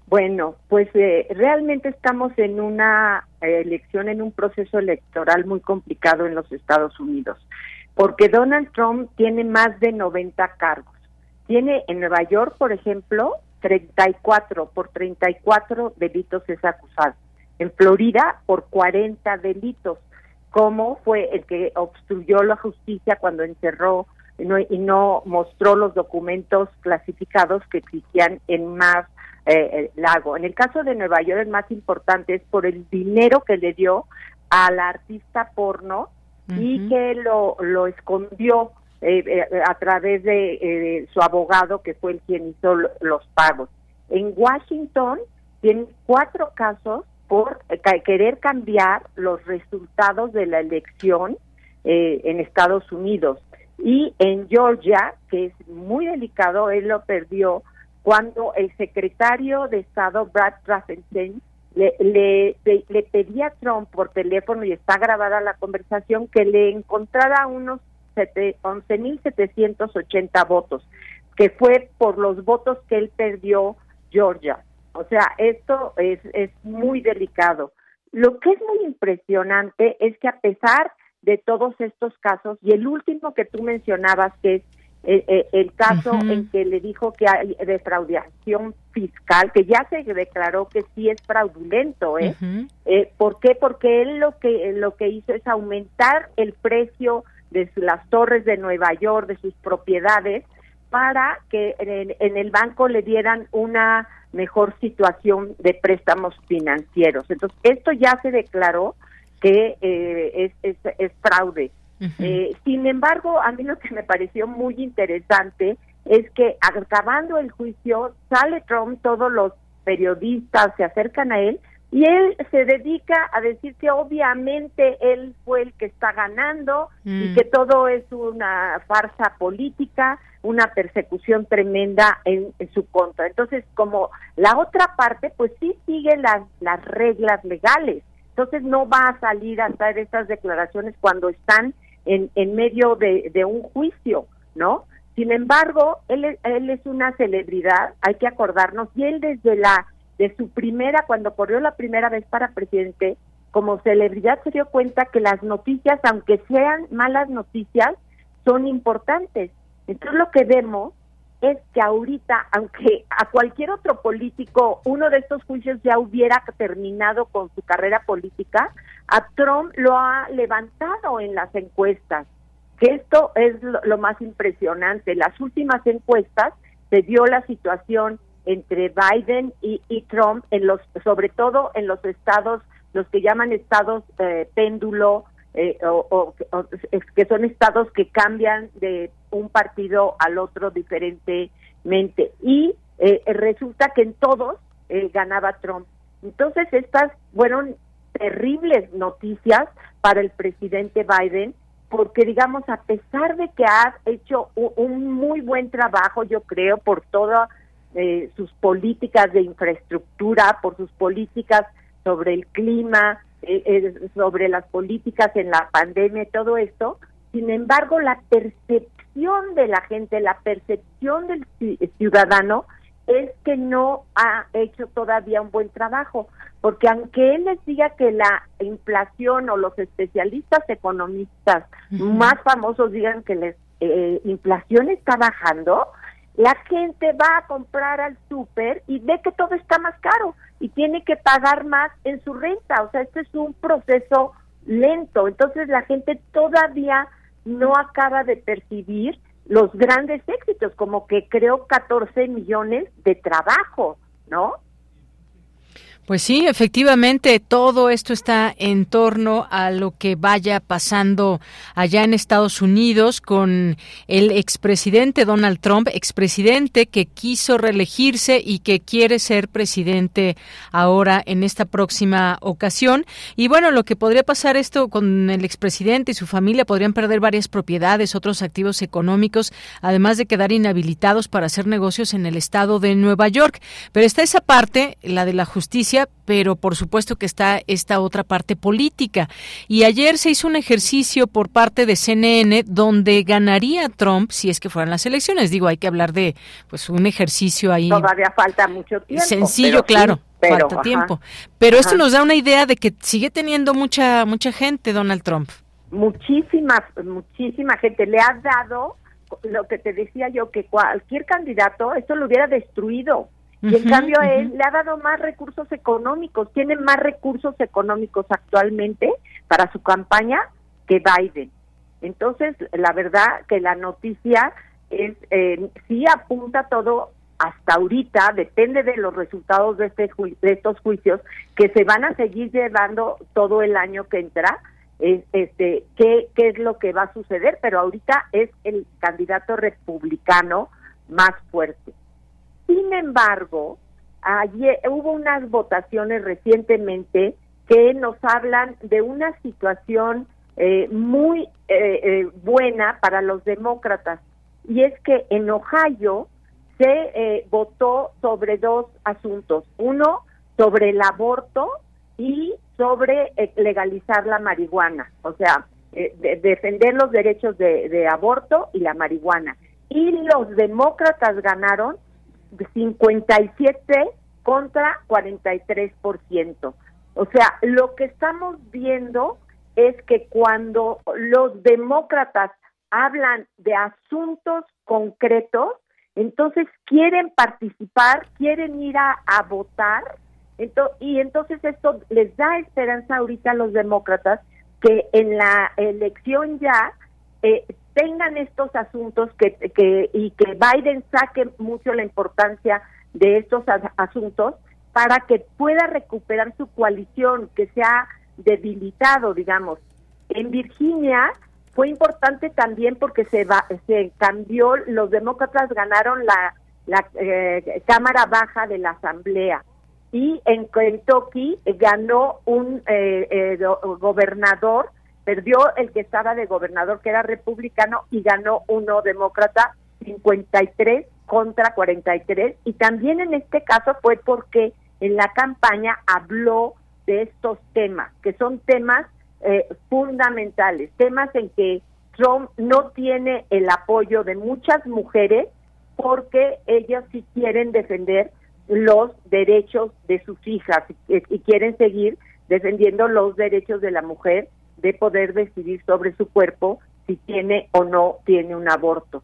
Bueno, pues eh, realmente estamos en una elección, en un proceso electoral muy complicado en los Estados Unidos porque Donald Trump tiene más de 90 cargos. Tiene en Nueva York, por ejemplo, 34, por 34 delitos es acusado. En Florida, por 40 delitos, como fue el que obstruyó la justicia cuando encerró y no mostró los documentos clasificados que existían en más eh, lago. En el caso de Nueva York, el más importante es por el dinero que le dio al artista porno y que lo, lo escondió eh, eh, a través de eh, su abogado, que fue el quien hizo los pagos. En Washington tienen cuatro casos por querer cambiar los resultados de la elección en Estados Unidos. Y en Georgia, que es muy delicado, él lo perdió cuando el secretario de Estado, Brad Raffenstein, le, le, le pedí a Trump por teléfono, y está grabada la conversación, que le encontrara unos 11.780 votos, que fue por los votos que él perdió Georgia. O sea, esto es, es muy delicado. Lo que es muy impresionante es que a pesar de todos estos casos, y el último que tú mencionabas, que es eh, eh, el caso en que le dijo que hay defraudación fiscal, que ya se declaró que sí es fraudulento, ¿eh? ¿eh? ¿Por qué? Porque él lo que lo que hizo es aumentar el precio de las torres de Nueva York, de sus propiedades, para que en, el banco le dieran una mejor situación de préstamos financieros. Entonces, esto ya se declaró que es, es, es fraude. Eh, sin embargo, a mí lo que me pareció muy interesante es que acabando el juicio sale Trump, todos los periodistas se acercan a él y él se dedica a decir que obviamente él fue el que está ganando y mm. que todo es una farsa política, una persecución tremenda en, su contra. Entonces, como la otra parte, pues sí sigue las, las reglas legales. Entonces no va a salir a hacer estas declaraciones cuando están en, en medio de, de un juicio, ¿no? Sin embargo, él, él es una celebridad, hay que acordarnos, y él desde la de su primera, cuando corrió la primera vez para presidente, como celebridad se dio cuenta que las noticias, aunque sean malas noticias, son importantes. Entonces lo que vemos es que ahorita, aunque a cualquier otro político uno de estos juicios ya hubiera terminado con su carrera política, a Trump lo ha levantado en las encuestas. que esto es lo, más impresionante. Las últimas encuestas se dio la situación entre Biden y, Trump, en los, sobre todo en los estados, los que llaman estados eh, péndulo, eh, o, que son estados que cambian de un partido al otro diferentemente. Y eh, resulta que en todos ganaba Trump. Entonces estas fueron terribles noticias para el presidente Biden porque digamos a pesar de que ha hecho un, muy buen trabajo yo creo por todas eh, sus políticas de infraestructura por sus políticas sobre el clima eh, eh, sobre las políticas en la pandemia todo esto sin embargo la percepción de la gente la percepción del ciudadano es que no ha hecho todavía un buen trabajo, porque aunque él les diga que la inflación o los especialistas economistas más famosos digan que la eh, inflación está bajando, la gente va a comprar al súper y ve que todo está más caro y tiene que pagar más en su renta, o sea, este es un proceso lento, entonces la gente todavía no acaba de percibir los grandes éxitos, como que creo 14 millones de trabajo, ¿no? Pues sí, efectivamente, todo esto está en torno a lo que vaya pasando allá en Estados Unidos con el expresidente Donald Trump, expresidente que quiso reelegirse y que quiere ser presidente ahora en esta próxima ocasión. Y bueno, lo que podría pasar esto con el expresidente y su familia, podrían perder varias propiedades, otros activos económicos, además de quedar inhabilitados para hacer negocios en el estado de Nueva York. Pero está esa parte, la de la justicia, pero por supuesto que está esta otra parte política. Y ayer se hizo un ejercicio por parte de CNN donde ganaría Trump si es que fueran las elecciones. Digo, hay que hablar de pues un ejercicio ahí. Todavía falta mucho tiempo. Sencillo, claro. falta tiempo. Pero esto nos da una idea de que sigue teniendo mucha mucha gente Donald Trump. Muchísima, muchísima gente le ha dado lo que te decía yo que cualquier candidato esto lo hubiera destruido y en cambio él le ha dado más recursos económicos, tiene más recursos económicos actualmente para su campaña que Biden. Entonces, la verdad que la noticia es, eh, sí apunta todo hasta ahorita, depende de los resultados de, este de estos juicios, que se van a seguir llevando todo el año que entra, este, qué, qué es lo que va a suceder, pero ahorita es el candidato republicano más fuerte. Sin embargo, ayer hubo unas votaciones recientemente que nos hablan de una situación eh, muy eh, eh, buena para los demócratas. Y es que en Ohio se votó sobre dos asuntos. Uno sobre el aborto y sobre legalizar la marihuana. O sea defender los derechos de aborto y la marihuana. Y los demócratas ganaron 57 contra 43%. O sea, lo que estamos viendo es que cuando los demócratas hablan de asuntos concretos, entonces quieren participar, quieren ir a, votar, y entonces esto les da esperanza ahorita a los demócratas que en la elección ya eh, tengan estos asuntos que, que, y que Biden saque mucho la importancia de estos asuntos para que pueda recuperar su coalición que se ha debilitado, digamos. En Virginia fue importante también porque se va, se cambió, los demócratas ganaron la, la eh, Cámara Baja de la Asamblea y en Kentucky ganó un eh, eh, gobernador perdió el que estaba de gobernador, que era republicano, y ganó uno demócrata, 53 contra 43. Y también en este caso fue porque en la campaña habló de estos temas, que son temas eh, fundamentales, temas en que Trump no tiene el apoyo de muchas mujeres porque ellas sí quieren defender los derechos de sus hijas y quieren seguir defendiendo los derechos de la mujer de poder decidir sobre su cuerpo si tiene o no tiene un aborto.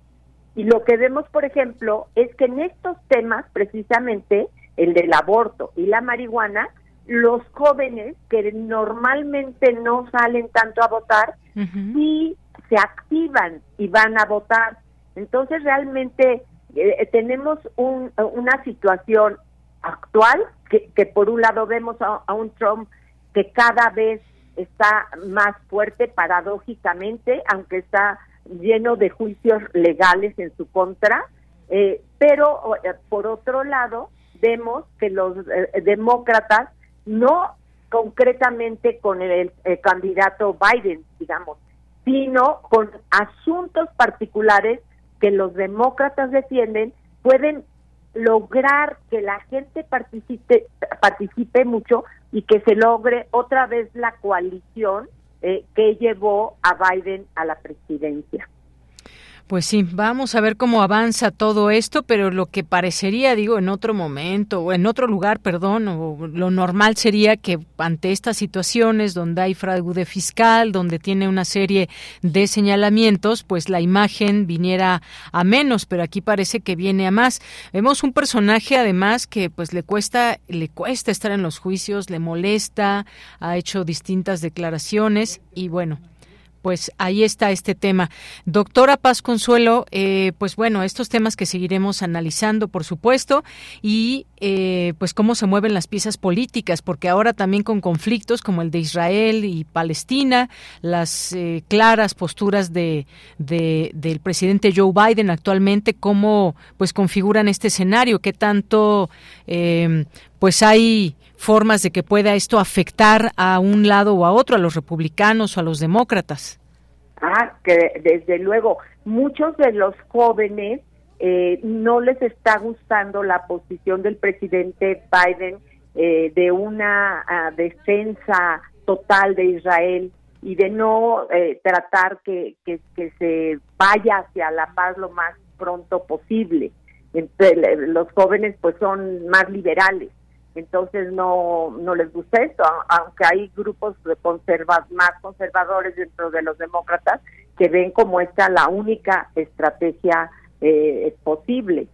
Y lo que vemos, por ejemplo, es que en estos temas, precisamente el del aborto y la marihuana, los jóvenes que normalmente no salen tanto a votar, sí se activan y van a votar. Entonces realmente eh, tenemos una situación actual que, que, por un lado vemos a, un Trump que cada vez está más fuerte paradójicamente, aunque está lleno de juicios legales en su contra, eh, pero eh, por otro lado vemos que los demócratas no concretamente con el, candidato Biden, digamos, sino con asuntos particulares que los demócratas defienden, pueden lograr que la gente participe, participe mucho y que se logre otra vez la coalición eh, que llevó a Biden a la presidencia. Pues sí, vamos a ver cómo avanza todo esto, pero lo que parecería, digo, en otro momento o en otro lugar, perdón, o lo normal sería que ante estas situaciones donde hay fraude fiscal, donde tiene una serie de señalamientos, pues la imagen viniera a menos, pero aquí parece que viene a más. Vemos un personaje además que pues le cuesta le cuesta estar en los juicios, le molesta, ha hecho distintas declaraciones y bueno, pues ahí está este tema. Doctora Paz Consuelo, eh, pues bueno, estos temas que seguiremos analizando, por supuesto, y eh, pues cómo se mueven las piezas políticas, porque ahora también con conflictos como el de Israel y Palestina, las eh, claras posturas de, del presidente Joe Biden actualmente, cómo pues configuran este escenario, qué tanto pues hay formas de que pueda esto afectar a un lado o a otro, a los republicanos o a los demócratas. Ah, que desde luego, muchos de los jóvenes eh, no les está gustando la posición del presidente Biden eh, de una ah, defensa total de Israel y de no eh, tratar que, que, se vaya hacia la paz lo más pronto posible. Los jóvenes pues son más liberales entonces no no les gusta esto, aunque hay grupos de conserva más conservadores dentro de los demócratas que ven como esta la única estrategia eh, posible.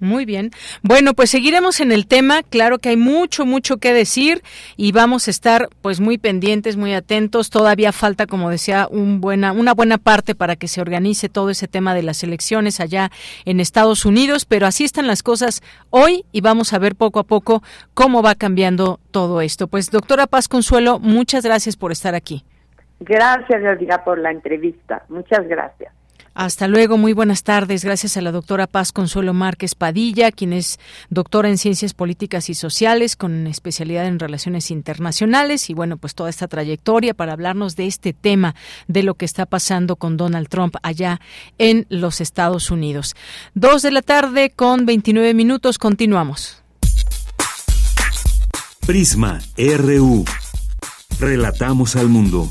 Muy bien. Bueno, pues seguiremos en el tema. Claro que hay mucho, mucho que decir y vamos a estar pues muy pendientes, muy atentos. Todavía falta, como decía, un buena, una buena parte para que se organice todo ese tema de las elecciones allá en Estados Unidos, pero así están las cosas hoy y vamos a ver poco a poco cómo va cambiando todo esto. Pues doctora Paz Consuelo, muchas gracias por estar aquí. Gracias, Elvira, por la entrevista. Muchas gracias. Hasta luego, muy buenas tardes. Gracias a la doctora Paz Consuelo Márquez Padilla, quien es doctora en Ciencias Políticas y Sociales con especialidad en Relaciones Internacionales y bueno, pues toda esta trayectoria para hablarnos de este tema, de lo que está pasando con Donald Trump allá en los Estados Unidos. Dos de la tarde con 29 minutos, continuamos. Prisma RU. Relatamos al mundo.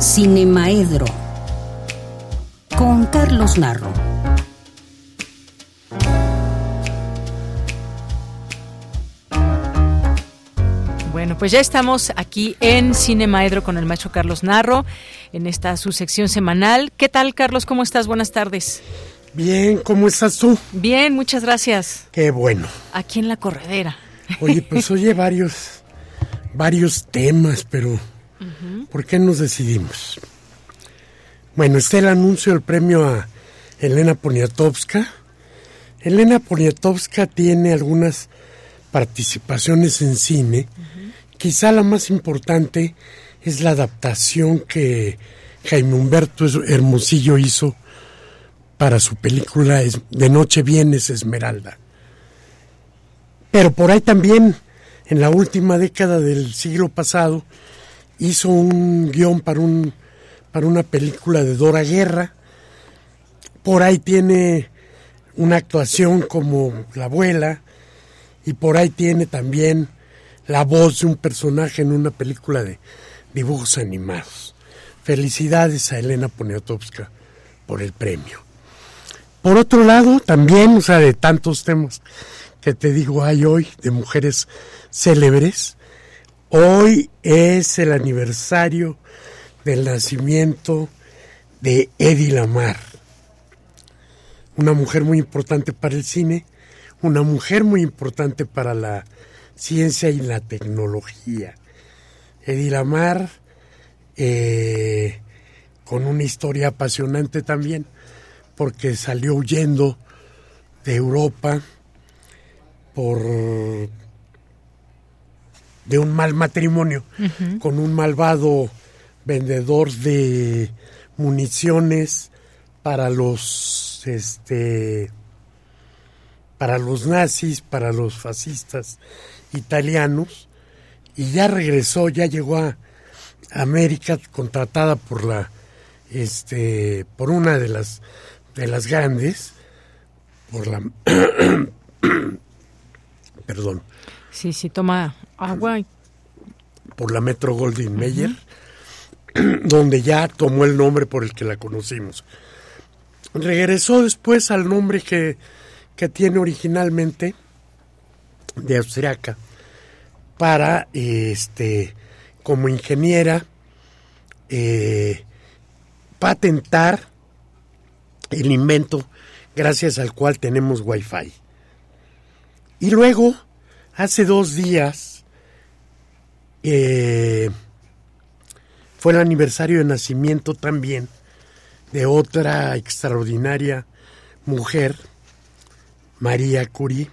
Cinemaedro con Carlos Narro. Bueno, pues ya estamos aquí en Cinemaedro con el maestro Carlos Narro, en esta su sección semanal. ¿Qué tal, Carlos? ¿Cómo estás? Buenas tardes. Bien, ¿cómo estás tú? Bien, muchas gracias. Qué bueno. Aquí en la corredera. Oye, [laughs] pues oye varios, varios temas, pero ¿Por qué nos decidimos? Bueno, está el anuncio del premio a Elena Poniatowska. Elena Poniatowska tiene algunas participaciones en cine. Quizá la más importante es la adaptación que Jaime Humberto Hermosillo hizo para su película De Noche Vienes Esmeralda. Pero por ahí también, en la última década del siglo pasado, hizo un guion para, un, para una película de Dora Guerra. Por ahí tiene una actuación como la abuela y por ahí tiene también la voz de un personaje en una película de dibujos animados. Felicidades a Elena Poniatowska por el premio. Por otro lado, también, o sea, de tantos temas que te digo hay hoy de mujeres célebres, hoy es el aniversario del nacimiento de Eddie Lamar, una mujer muy importante para el cine, una mujer muy importante para la ciencia y la tecnología. Eddie Lamar, eh, con una historia apasionante también, porque salió huyendo de Europa por de un mal matrimonio con un malvado vendedor de municiones para los este para los nazis, para los fascistas italianos y ya regresó, ya llegó a América contratada por la este por una de las de las grandes por la [coughs] perdón. Sí, sí, toma agua. Por la Metro Goldwyn Mayer, [clears throat] donde ya tomó el nombre por el que la conocimos. Regresó después al nombre que, que tiene originalmente de austriaca para este como ingeniera eh, patentar el invento gracias al cual tenemos wifi y luego hace dos días eh, fue el aniversario de nacimiento también de otra extraordinaria mujer, María Curie,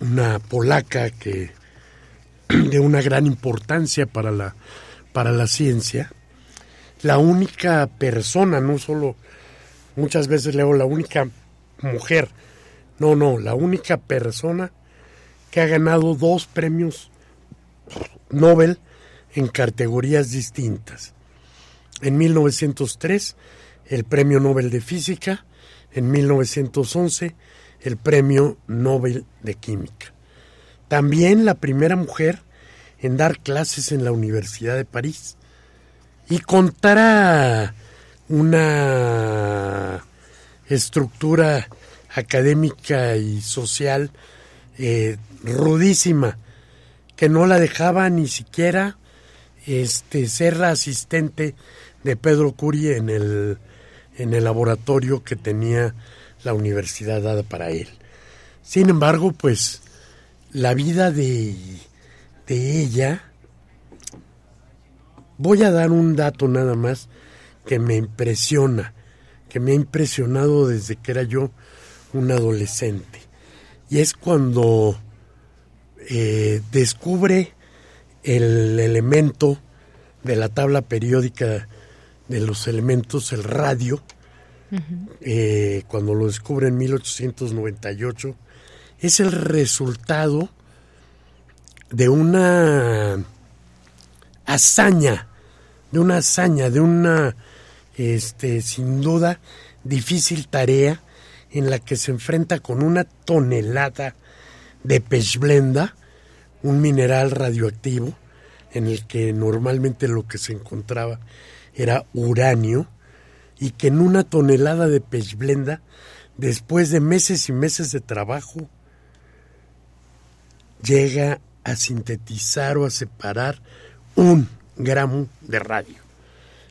una polaca que [clears throat] de una gran importancia para la, para la ciencia, la única persona, no solo, muchas veces leo la única mujer, no, no, la única persona que ha ganado dos premios Nobel en categorías distintas. En 1903, el Premio Nobel de Física, en 1911, el Premio Nobel de Química. También la primera mujer en dar clases en la Universidad de París. Y contará una estructura académica y social eh, rudísima, que no la dejaba ni siquiera este, ser la asistente de Pedro Curie en el, en el laboratorio que tenía la universidad dada para él. Sin embargo, pues la vida de, de ella, voy a dar un dato nada más que me impresiona, que me ha impresionado desde que era yo un adolescente. Y es cuando eh, descubre el elemento de la tabla periódica de los elementos, el radio, eh, cuando lo descubre en 1898, es el resultado de una hazaña, de una hazaña, de una, este, sin duda, difícil tarea en la que se enfrenta con una tonelada de pechblenda, un mineral radioactivo, en el que normalmente lo que se encontraba era uranio, y que en una tonelada de pechblenda, después de meses y meses de trabajo, llega a sintetizar o a separar un gramo de radio.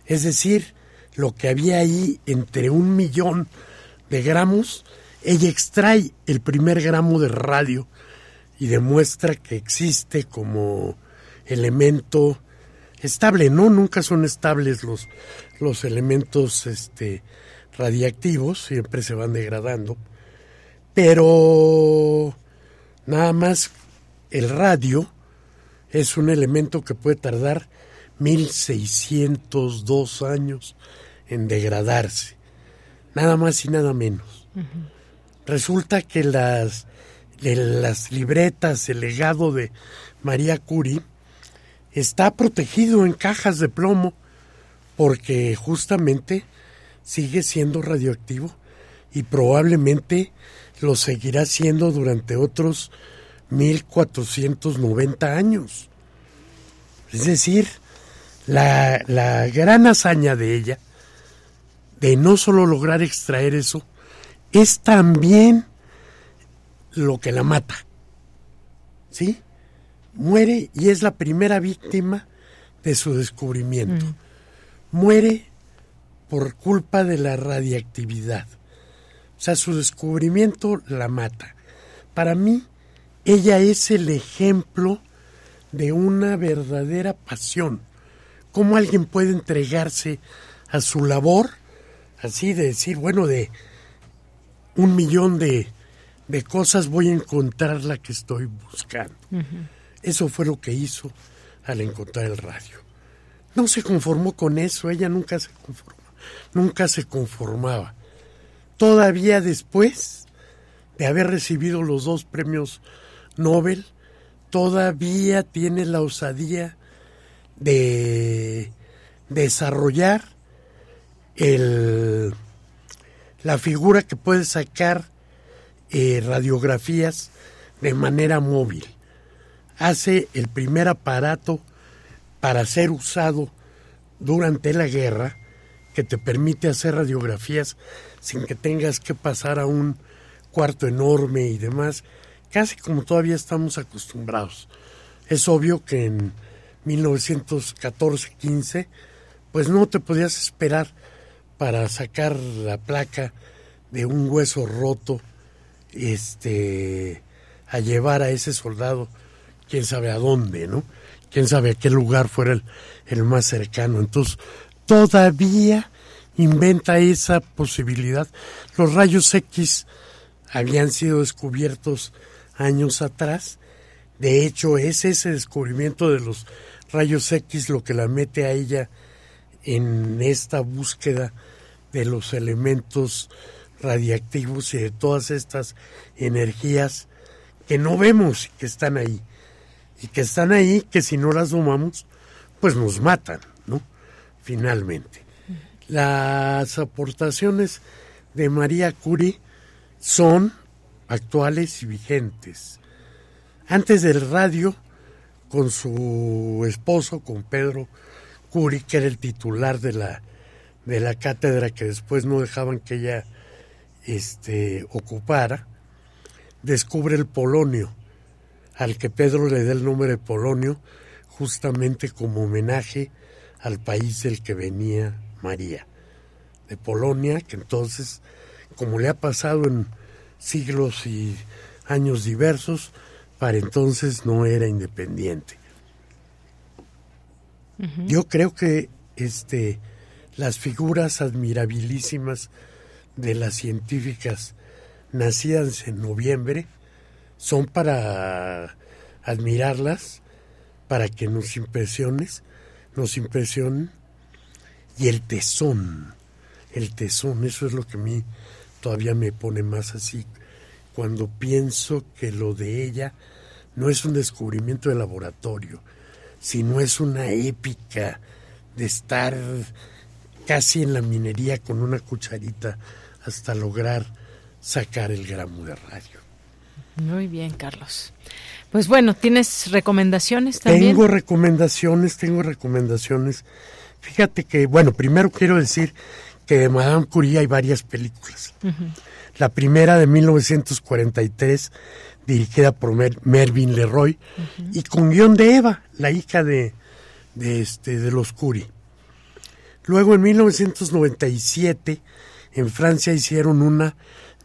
Es decir, lo que había ahí entre un millón de gramos, ella extrae el primer gramo de radio y demuestra que existe como elemento estable, no nunca son estables los, los elementos este, radiactivos, siempre se van degradando, pero nada más el radio es un elemento que puede tardar 1602 años en degradarse nada más y nada menos. Resulta que las, las libretas, el legado de María Curie, está protegido en cajas de plomo porque justamente sigue siendo radioactivo y probablemente lo seguirá siendo durante otros 1490 años. Es decir, la, la gran hazaña de ella, de no solo lograr extraer eso, es también lo que la mata. ¿Sí? Muere y es la primera víctima de su descubrimiento. Mm. Muere por culpa de la radiactividad. O sea, su descubrimiento la mata. Para mí, ella es el ejemplo de una verdadera pasión. ¿Cómo alguien puede entregarse a su labor? Así de decir, bueno, de un millón de, de cosas voy a encontrar la que estoy buscando. Eso fue lo que hizo al encontrar el radio. No se conformó con eso, ella nunca se conformó, nunca se conformaba. Todavía después de haber recibido los dos premios Nobel, todavía tiene la osadía de desarrollar el, la figura que puede sacar eh, radiografías de manera móvil. Hace el primer aparato para ser usado durante la guerra que te permite hacer radiografías sin que tengas que pasar a un cuarto enorme y demás, casi como todavía estamos acostumbrados. Es obvio que en 1914-15, pues no te podías esperar para sacar la placa de un hueso roto, este, a llevar a ese soldado, quién sabe a dónde, ¿no? Quién sabe a qué lugar fuera el, el más cercano. Entonces, todavía inventa esa posibilidad. Los rayos X habían sido descubiertos años atrás. De hecho, es ese descubrimiento de los rayos X lo que la mete a ella en esta búsqueda de los elementos radiactivos y de todas estas energías que no vemos y que están ahí. Y que están ahí, que si no las domamos, pues nos matan, ¿no? Finalmente. Las aportaciones de María Curie son actuales y vigentes. Antes del radio, con su esposo, con Pedro Curie, que era el titular de la, de la cátedra que después no dejaban que ella este, ocupara, descubre el polonio, al que Pedro le da el nombre de polonio, justamente como homenaje al país del que venía María, de Polonia, que entonces, como le ha pasado en siglos y años diversos, para entonces no era independiente. Yo creo que este las figuras admirabilísimas de las científicas nacidas en noviembre son para admirarlas, para que nos impresiones, nos impresionen. Y el tesón, el tesón, eso es lo que a mí todavía me pone más así cuando pienso que lo de ella no es un descubrimiento de laboratorio, sino es una épica de estar casi en la minería con una cucharita hasta lograr sacar el gramo de radio. Muy bien, Carlos. Pues bueno, ¿tienes recomendaciones también? Tengo recomendaciones, tengo recomendaciones. Fíjate que, bueno, primero quiero decir que de Madame Curie hay varias películas. La primera de 1943, dirigida por Mervyn Leroy, y con guion de Eva, la hija de, de, este, de los Curie. Luego en 1997, en Francia hicieron una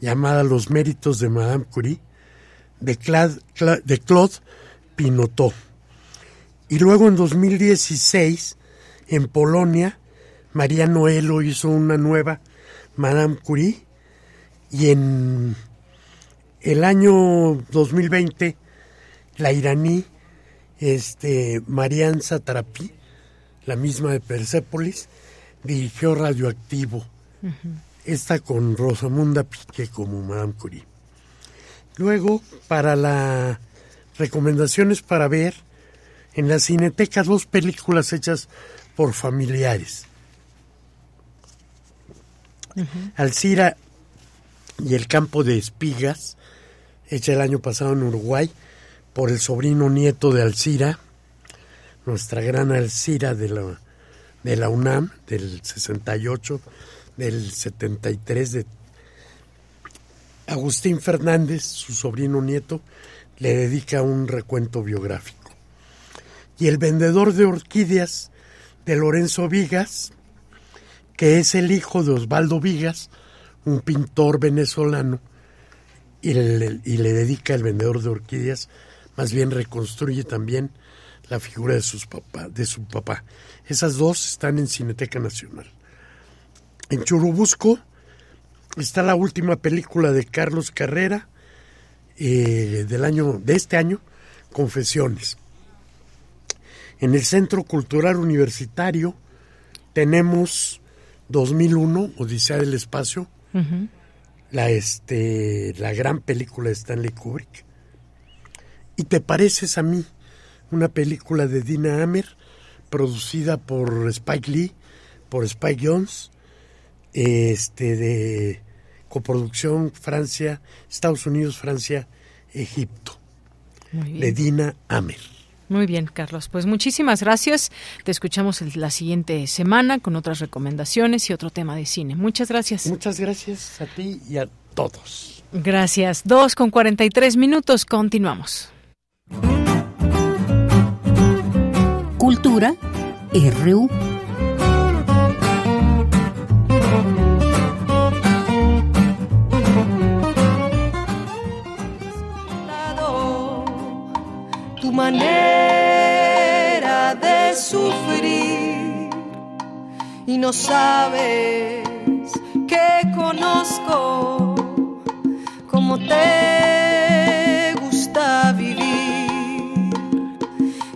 llamada Los méritos de Madame Curie, de, de Claude Pinotot. Y luego en 2016, en Polonia, María Noelo hizo una nueva Madame Curie y en el año 2020 la iraní este Marian Satrapi, la misma de Persépolis, dirigió Radioactivo. Esta con Rosamunda Pique como Madame Curie. Luego, para las recomendaciones para ver, en la Cineteca dos películas hechas por familiares. Alcira y El campo de espigas, hecha el año pasado en Uruguay por el sobrino nieto de Alcira, nuestra gran Alcira de la, de la UNAM, del 68, del 73, de Agustín Fernández, su sobrino nieto, le dedica un recuento biográfico. Y el vendedor de orquídeas de Lorenzo Vigas, que es el hijo de Osvaldo Vigas, un pintor venezolano, y le, y le dedica el vendedor de orquídeas, más bien reconstruye también la figura de, sus papá, de su papá. Esas dos están en Cineteca Nacional. En Churubusco está la última película de Carlos Carrera eh, del año de este año, Confesiones. En el Centro Cultural Universitario tenemos 2001, Odisea del Espacio, la, este, la gran película de Stanley Kubrick. Y te pareces a mí, una película de Dina Hammer, producida por Spike Lee, por Spike Jones, este, de coproducción Francia, Estados Unidos, Francia, Egipto. De Dina Hammer. Muy bien, Carlos. Pues muchísimas gracias. Te escuchamos la siguiente semana con otras recomendaciones y otro tema de cine. Muchas gracias. Muchas gracias a ti y a todos. Gracias. Dos con 43 minutos. Continuamos. Cultura RU. Tu manera de sufrir y no sabes que conozco cómo te gusta vivir,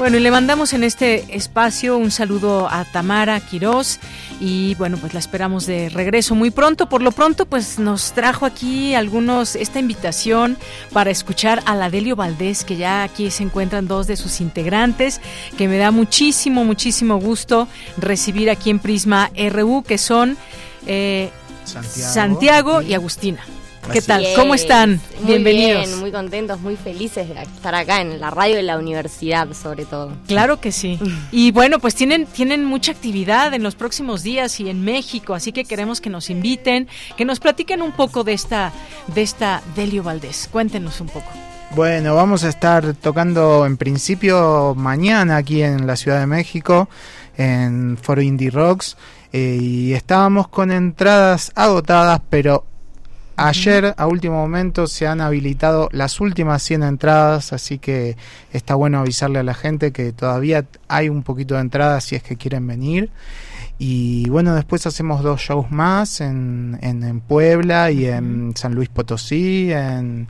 Bueno, y le mandamos en este espacio un saludo a Tamara Quirós y bueno, pues la esperamos de regreso muy pronto. Por lo pronto, pues nos trajo aquí algunos esta invitación para escuchar a la Delio Valdés, que ya aquí se encuentran dos de sus integrantes, que me da muchísimo, muchísimo gusto recibir aquí en Prisma RU, que son eh, Santiago, Santiago y Agustina. ¿Qué tal? ¿Cómo están? Muy Bienvenidos. bien, muy contentos, muy felices de estar acá en la radio de la universidad, sobre todo. Claro que sí. [laughs] Y bueno, pues tienen, tienen mucha actividad en los próximos días y en México, así que queremos que nos inviten, que nos platiquen un poco de esta, de esta Delio Valdés. Cuéntenos un poco. Bueno, vamos a estar tocando en principio mañana aquí en la Ciudad de México, en Foro Indie Rocks, eh, y estábamos con entradas agotadas, pero Ayer, a último momento, se han habilitado las últimas 100 entradas, así que está bueno avisarle a la gente que todavía hay un poquito de entradas si es que quieren venir. Y bueno, después hacemos dos shows más en, en, en Puebla y en San Luis Potosí, en,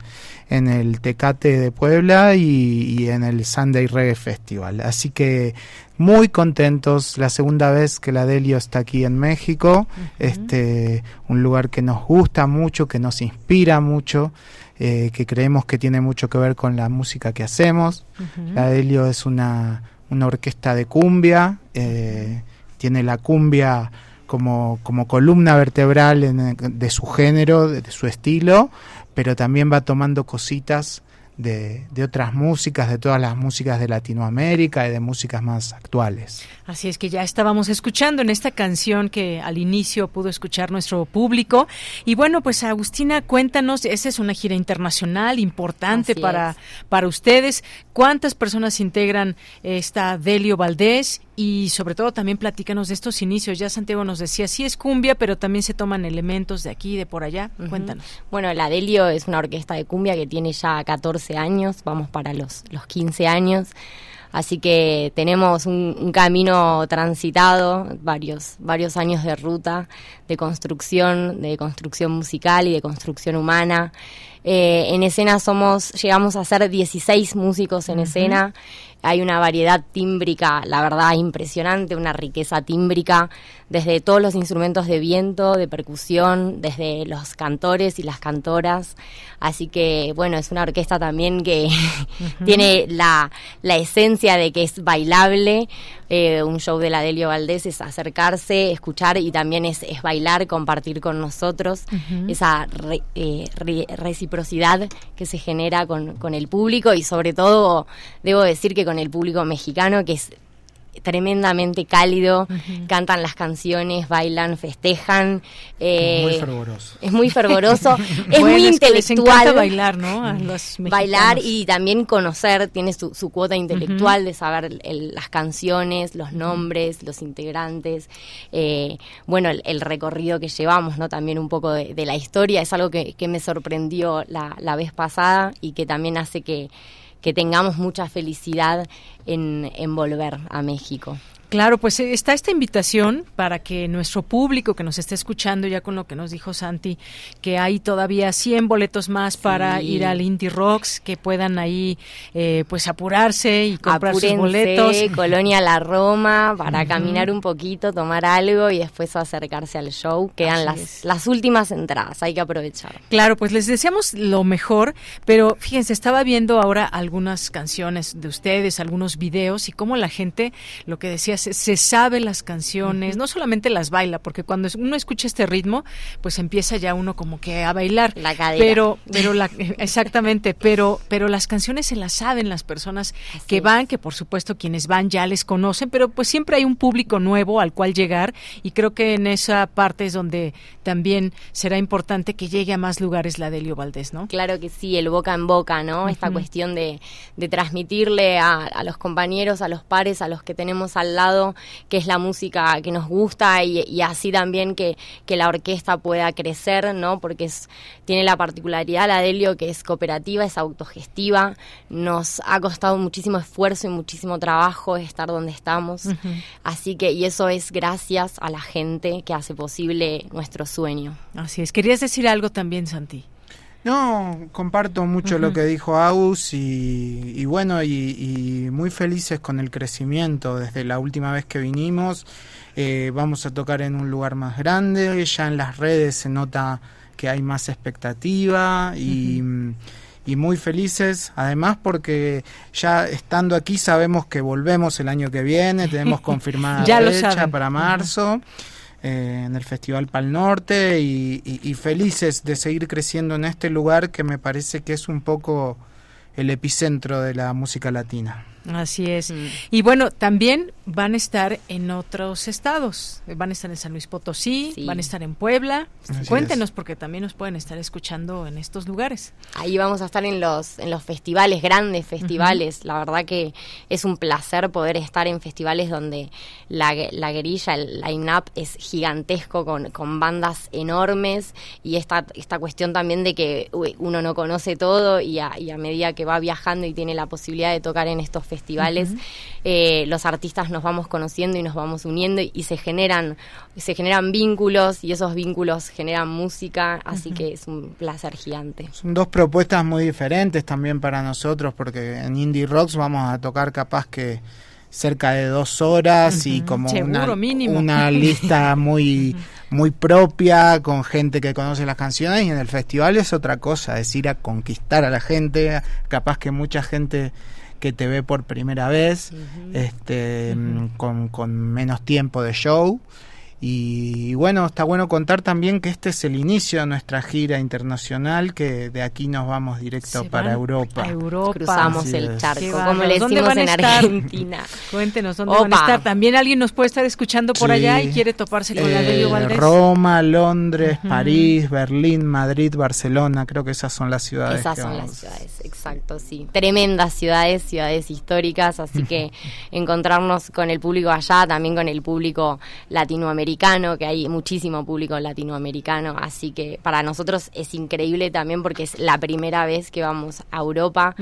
en el Tecate de Puebla y, y en el Sunday Reggae Festival. Así que muy contentos, la segunda vez que la Delio está aquí en México, este, un lugar que nos gusta mucho, que nos inspira mucho, eh, que creemos que tiene mucho que ver con la música que hacemos. La Delio es una, una orquesta de cumbia, eh, tiene la cumbia como, como columna vertebral en- de su género, de, de su estilo, pero también va tomando cositas de, de otras músicas, de todas las músicas de Latinoamérica y de músicas más actuales. Así es que ya estábamos escuchando en esta canción que al inicio pudo escuchar nuestro público. Y bueno, pues Agustina, cuéntanos, esa es una gira internacional importante Así para, para ustedes. ¿Cuántas personas integran esta Delio Valdés? Y sobre todo también platícanos de estos inicios. Ya Santiago nos decía, sí es cumbia, pero también se toman elementos de aquí, de por allá. Cuéntanos. Bueno, la Delio es una orquesta de cumbia que tiene ya 14 años, vamos para los, los 15 años. Así que tenemos un, camino transitado, varios, varios años de ruta, de construcción, de construcción musical y de construcción humana. Eh, en escena somos, llegamos a ser 16 músicos en escena hay una variedad tímbrica, la verdad, impresionante, una riqueza tímbrica, desde todos los instrumentos de viento, de percusión, desde los cantores y las cantoras. Así que, bueno, es una orquesta también que [laughs] tiene la, la, esencia de que es bailable. Eh, un show de la Delio Valdés es acercarse, escuchar y también es, es bailar, compartir con nosotros esa eh, reciprocidad que se genera con, con el público y sobre todo, debo decir que con el público mexicano, que es tremendamente cálido, cantan las canciones, bailan, festejan. Eh, muy fervoroso. Es muy fervoroso, [laughs] es muy intelectual. bailar, ¿no? bailar y también conocer, tiene su, cuota intelectual de saber las canciones, los nombres, los integrantes. Eh, bueno, el, recorrido que llevamos, ¿no? También un poco de, la historia, es algo que, me sorprendió la, la vez pasada y que también hace que que tengamos mucha felicidad en, en volver a México. Claro, pues eh, está esta invitación para que nuestro público que nos esté escuchando, ya con lo que nos dijo Santi, que hay todavía 100 boletos más para ir al Indie Rocks, que puedan ahí eh, pues apurarse y comprar sus boletos. Colonia La Roma, para caminar un poquito, tomar algo y después acercarse al show. Quedan las, las últimas entradas, hay que aprovechar. Claro, pues les deseamos lo mejor, pero fíjense, estaba viendo ahora algunas canciones de ustedes, algunos videos y cómo la gente, lo que decía se, sabe las canciones, no solamente las baila, porque cuando uno escucha este ritmo, pues empieza ya uno como que a bailar. La cadera. Pero, pero la, [laughs] exactamente, pero, pero las canciones se las saben las personas que van, que por supuesto quienes van ya les conocen, pero pues siempre hay un público nuevo al cual llegar y creo que en esa parte es donde también será importante que llegue a más lugares la Delio Valdés, ¿no? Claro que sí, el boca en boca, ¿no? Esta cuestión de, de transmitirle a, a los compañeros, a los pares, a los que tenemos al lado que es la música que nos gusta y, así también que, que, la orquesta pueda crecer, ¿no? Porque es, tiene la particularidad, la Delio, que es cooperativa, es autogestiva, nos ha costado muchísimo esfuerzo y muchísimo trabajo estar donde estamos, así que, y eso es gracias a la gente que hace posible nuestro sueño. Así es, querías decir algo también, Santi. No, comparto mucho lo que dijo Aus y, bueno, y, muy felices con el crecimiento. Desde la última vez que vinimos, eh, vamos a tocar en un lugar más grande, ya en las redes se nota que hay más expectativa y, muy felices, además porque ya estando aquí sabemos que volvemos el año que viene, tenemos [laughs] confirmada ya fecha para marzo. Eh, en el Festival Pal Norte y, felices de seguir creciendo en este lugar que me parece que es un poco el epicentro de la música latina. Así es. Mm. Y bueno, también van a estar en otros estados. Van a estar en San Luis Potosí, van a estar en Puebla. Cuéntenos porque también nos pueden estar escuchando en estos lugares. Ahí vamos a estar en los en los festivales, grandes festivales. La verdad que es un placer poder estar en festivales donde la, la guerrilla, el line-up es gigantesco con, con bandas enormes y esta, esta cuestión también de que uno no conoce todo y a, y a medida que va viajando y tiene la posibilidad de tocar en estos festivales, eh, los artistas nos vamos conociendo y nos vamos uniendo y, se generan se generan vínculos y esos vínculos generan música, así que es un placer gigante. Son dos propuestas muy diferentes también para nosotros porque en Indie Rocks vamos a tocar capaz que cerca de dos horas y como una, una, [laughs] lista muy muy propia con gente que conoce las canciones y en el festival es otra cosa es ir a conquistar a la gente capaz que mucha gente que te ve por primera vez, este, con, con, menos tiempo de show. Y, bueno, está bueno contar también que este es el inicio de nuestra gira internacional, que de aquí nos vamos directo para Europa. Cruzamos el charco, como le decimos en Argentina. [laughs] Cuéntenos dónde van a estar. También alguien nos puede estar escuchando por allá y quiere toparse con la de Valdés. Roma, Londres, París, Berlín, Madrid, Barcelona, creo que esas son las ciudades. Esas son las ciudades, Exacto, sí. Tremendas ciudades, ciudades históricas, así que [laughs] encontrarnos con el público allá, también con el público latinoamericano, que hay muchísimo público latinoamericano, así que para nosotros es increíble también porque es la primera vez que vamos a Europa.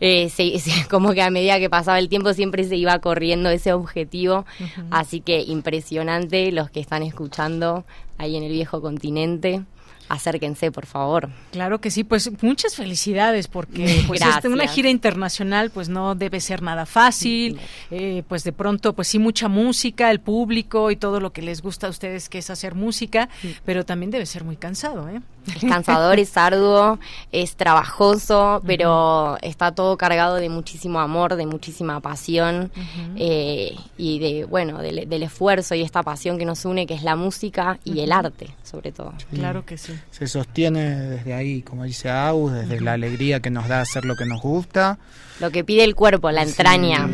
Eh, [laughs] como que a medida que pasaba el tiempo siempre se iba corriendo ese objetivo, así que impresionante los que están escuchando ahí en el viejo continente acérquense, por favor. Claro que sí, pues muchas felicidades porque [laughs] pues este, una gira internacional pues no debe ser nada fácil, eh, pues de pronto pues sí mucha música, el público y todo lo que les gusta a ustedes que es hacer música, pero también debe ser muy cansado, ¿eh? Es cansador, es arduo, es trabajoso, pero está todo cargado de muchísimo amor, de muchísima pasión eh, y de bueno del, del, esfuerzo y esta pasión que nos une, que es la música y el arte, sobre todo. Claro que sí se sostiene desde ahí, como dice Agus, desde la alegría que nos da hacer lo que nos gusta. Lo que pide el cuerpo, la entraña.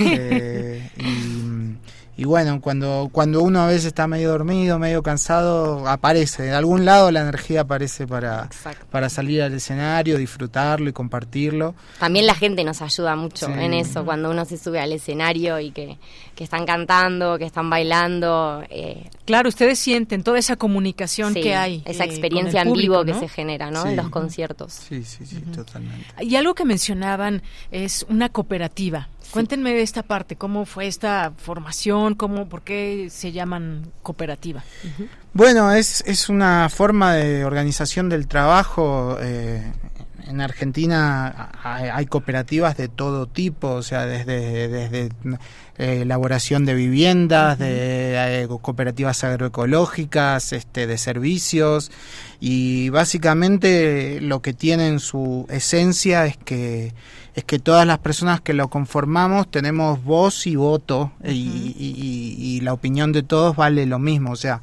Eh, y, bueno, cuando, cuando uno a veces está medio dormido, medio cansado, aparece, de algún lado la energía aparece para, para salir al escenario, disfrutarlo y compartirlo. También la gente nos ayuda mucho en eso, cuando uno se sube al escenario y que que están cantando, que están bailando. Eh, claro, ustedes sienten toda esa comunicación que hay. Esa eh, experiencia en vivo que se genera ¿no? en los conciertos. Sí, sí, sí, totalmente. Y algo que mencionaban es una cooperativa. Cuéntenme de esta parte, ¿cómo fue esta formación? ¿Cómo, ¿Por qué se llaman cooperativa? Bueno, es, es una forma de organización del trabajo eh, en Argentina hay, cooperativas de todo tipo, o sea, desde, desde eh, elaboración de viviendas, de eh, cooperativas agroecológicas, este, de servicios, y básicamente lo que tiene en su esencia es que es que todas las personas que lo conformamos tenemos voz y voto y, y la opinión de todos vale lo mismo, o sea,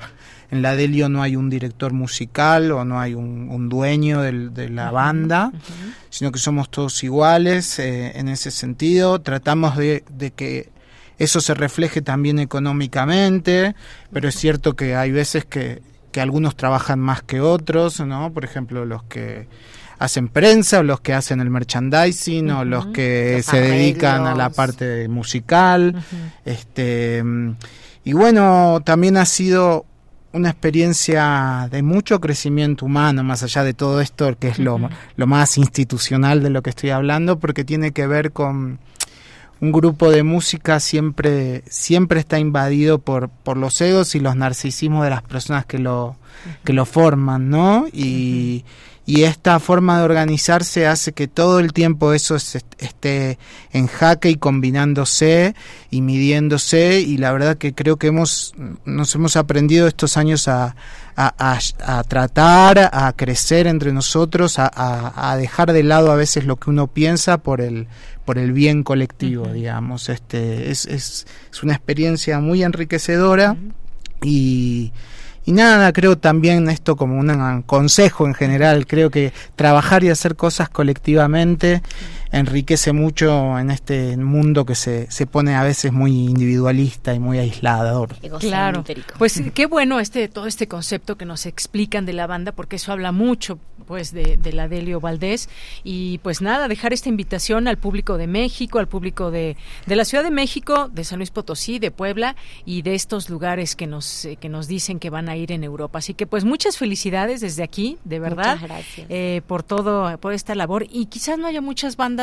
en la Delio no hay un director musical o no hay un, dueño de la banda, sino que somos todos iguales eh, en ese sentido. Tratamos de, que eso se refleje también económicamente, pero es cierto que hay veces que, que algunos trabajan más que otros, ¿no? Por ejemplo, los que hacen prensa o los que hacen el merchandising o los que se dedican a la parte musical. Este y bueno, también ha sido una experiencia de mucho crecimiento humano, más allá de todo esto, que es lo, lo más institucional de lo que estoy hablando, porque tiene que ver con un grupo de música siempre, siempre está invadido por, por los egos y los narcisismos de las personas que lo, que lo forman, ¿no? Y, y esta forma de organizarse hace que todo el tiempo eso esté en jaque y combinándose y midiéndose. Y la verdad que creo que hemos nos hemos aprendido estos años a, a, tratar, a crecer entre nosotros, a, dejar de lado a veces lo que uno piensa por el por el bien colectivo, digamos. Este es, es, es, una experiencia muy enriquecedora y y nada, creo también esto como un consejo en general, creo que trabajar y hacer cosas colectivamente enriquece mucho en este mundo que se, se pone a veces muy individualista y muy aislador. Claro, pues qué bueno este todo este concepto que nos explican de la banda, porque eso habla mucho pues de, de la Delio Valdés y pues nada, dejar esta invitación al público de México, al público de, de la Ciudad de México, de San Luis Potosí, de Puebla y de estos lugares que nos, eh, que nos dicen que van a ir en Europa. Así que pues muchas felicidades desde aquí, de verdad, eh, por todo, por esta labor. Y quizás no haya muchas bandas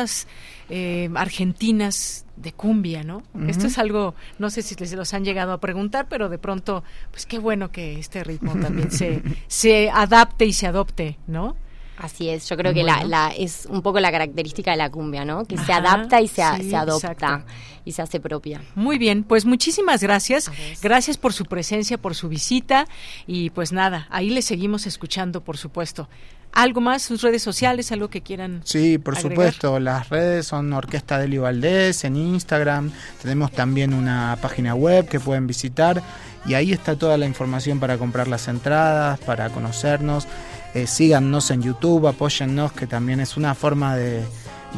eh, argentinas de cumbia, ¿no? Esto es algo, no sé si les los han llegado a preguntar, pero de pronto, pues qué bueno que este ritmo también se, [laughs] se adapte y se adopte, ¿no? Así es, yo creo que la, es un poco la característica de la cumbia, ¿no? Que se adapta y se, se adopta y se hace propia. Muy bien, pues muchísimas gracias. Gracias por su presencia, por su visita y pues nada, ahí le seguimos escuchando, por supuesto. ¿Algo más? ¿Sus redes sociales? ¿Algo que quieran? Sí, por supuesto. Las redes son Orquesta Delio Valdés en Instagram. Tenemos también una página web que pueden visitar y ahí está toda la información para comprar las entradas, para conocernos. Eh, síganos en YouTube, apóyennos, que también es una forma de,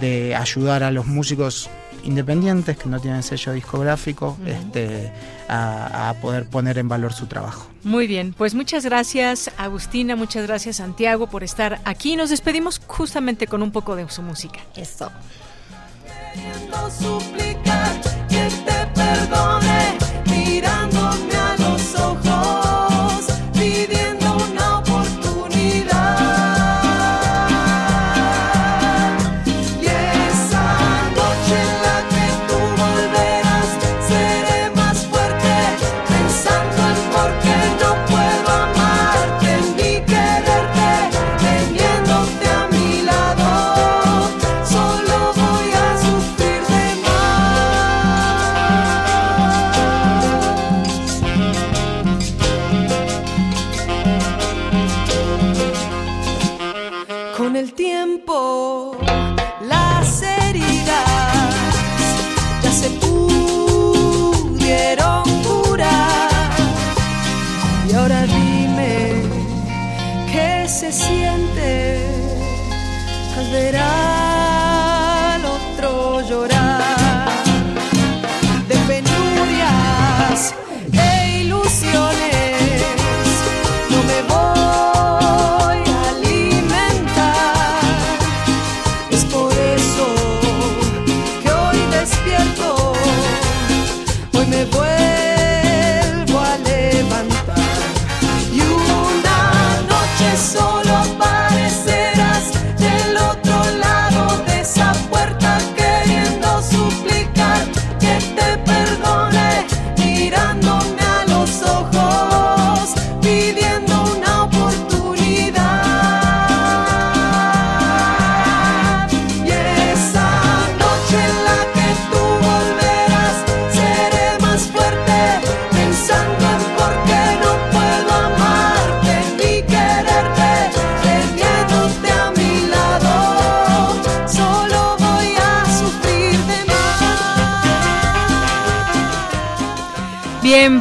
de ayudar a los músicos independientes que no tienen sello discográfico este, a, a poder poner en valor su trabajo. Muy bien, pues muchas gracias Agustina, muchas gracias Santiago por estar aquí. Nos despedimos justamente con un poco de su música. Eso. suplicar que te perdone mirándome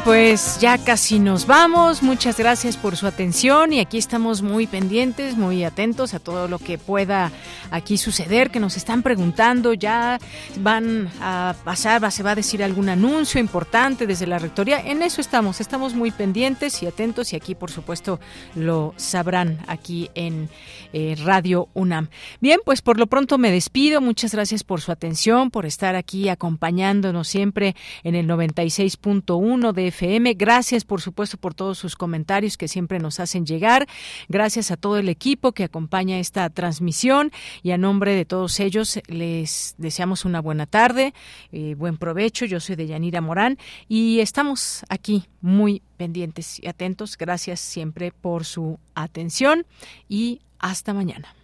pues ya casi nos vamos. Muchas gracias por su atención y aquí estamos muy pendientes, muy atentos a todo lo que pueda aquí suceder, que nos están preguntando. Ya van a pasar, se va a decir algún anuncio importante desde la rectoría. En eso estamos, estamos muy pendientes y atentos y aquí, por supuesto, lo sabrán aquí en eh, Radio UNAM. Bien, pues por lo pronto me despido. Muchas gracias por su atención, por estar aquí acompañándonos siempre en el 96.1 de FM. Gracias, por supuesto, por todos sus comentarios que siempre nos hacen llegar. Gracias a todo el equipo que acompaña esta transmisión y a nombre de todos ellos les deseamos una buena tarde, eh, buen provecho. Yo soy de Yanira Morán y estamos aquí muy pendientes y atentos. Gracias siempre por su atención y hasta mañana.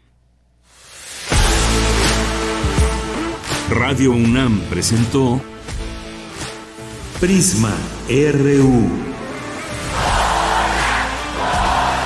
Radio UNAM presentó Prisma RU.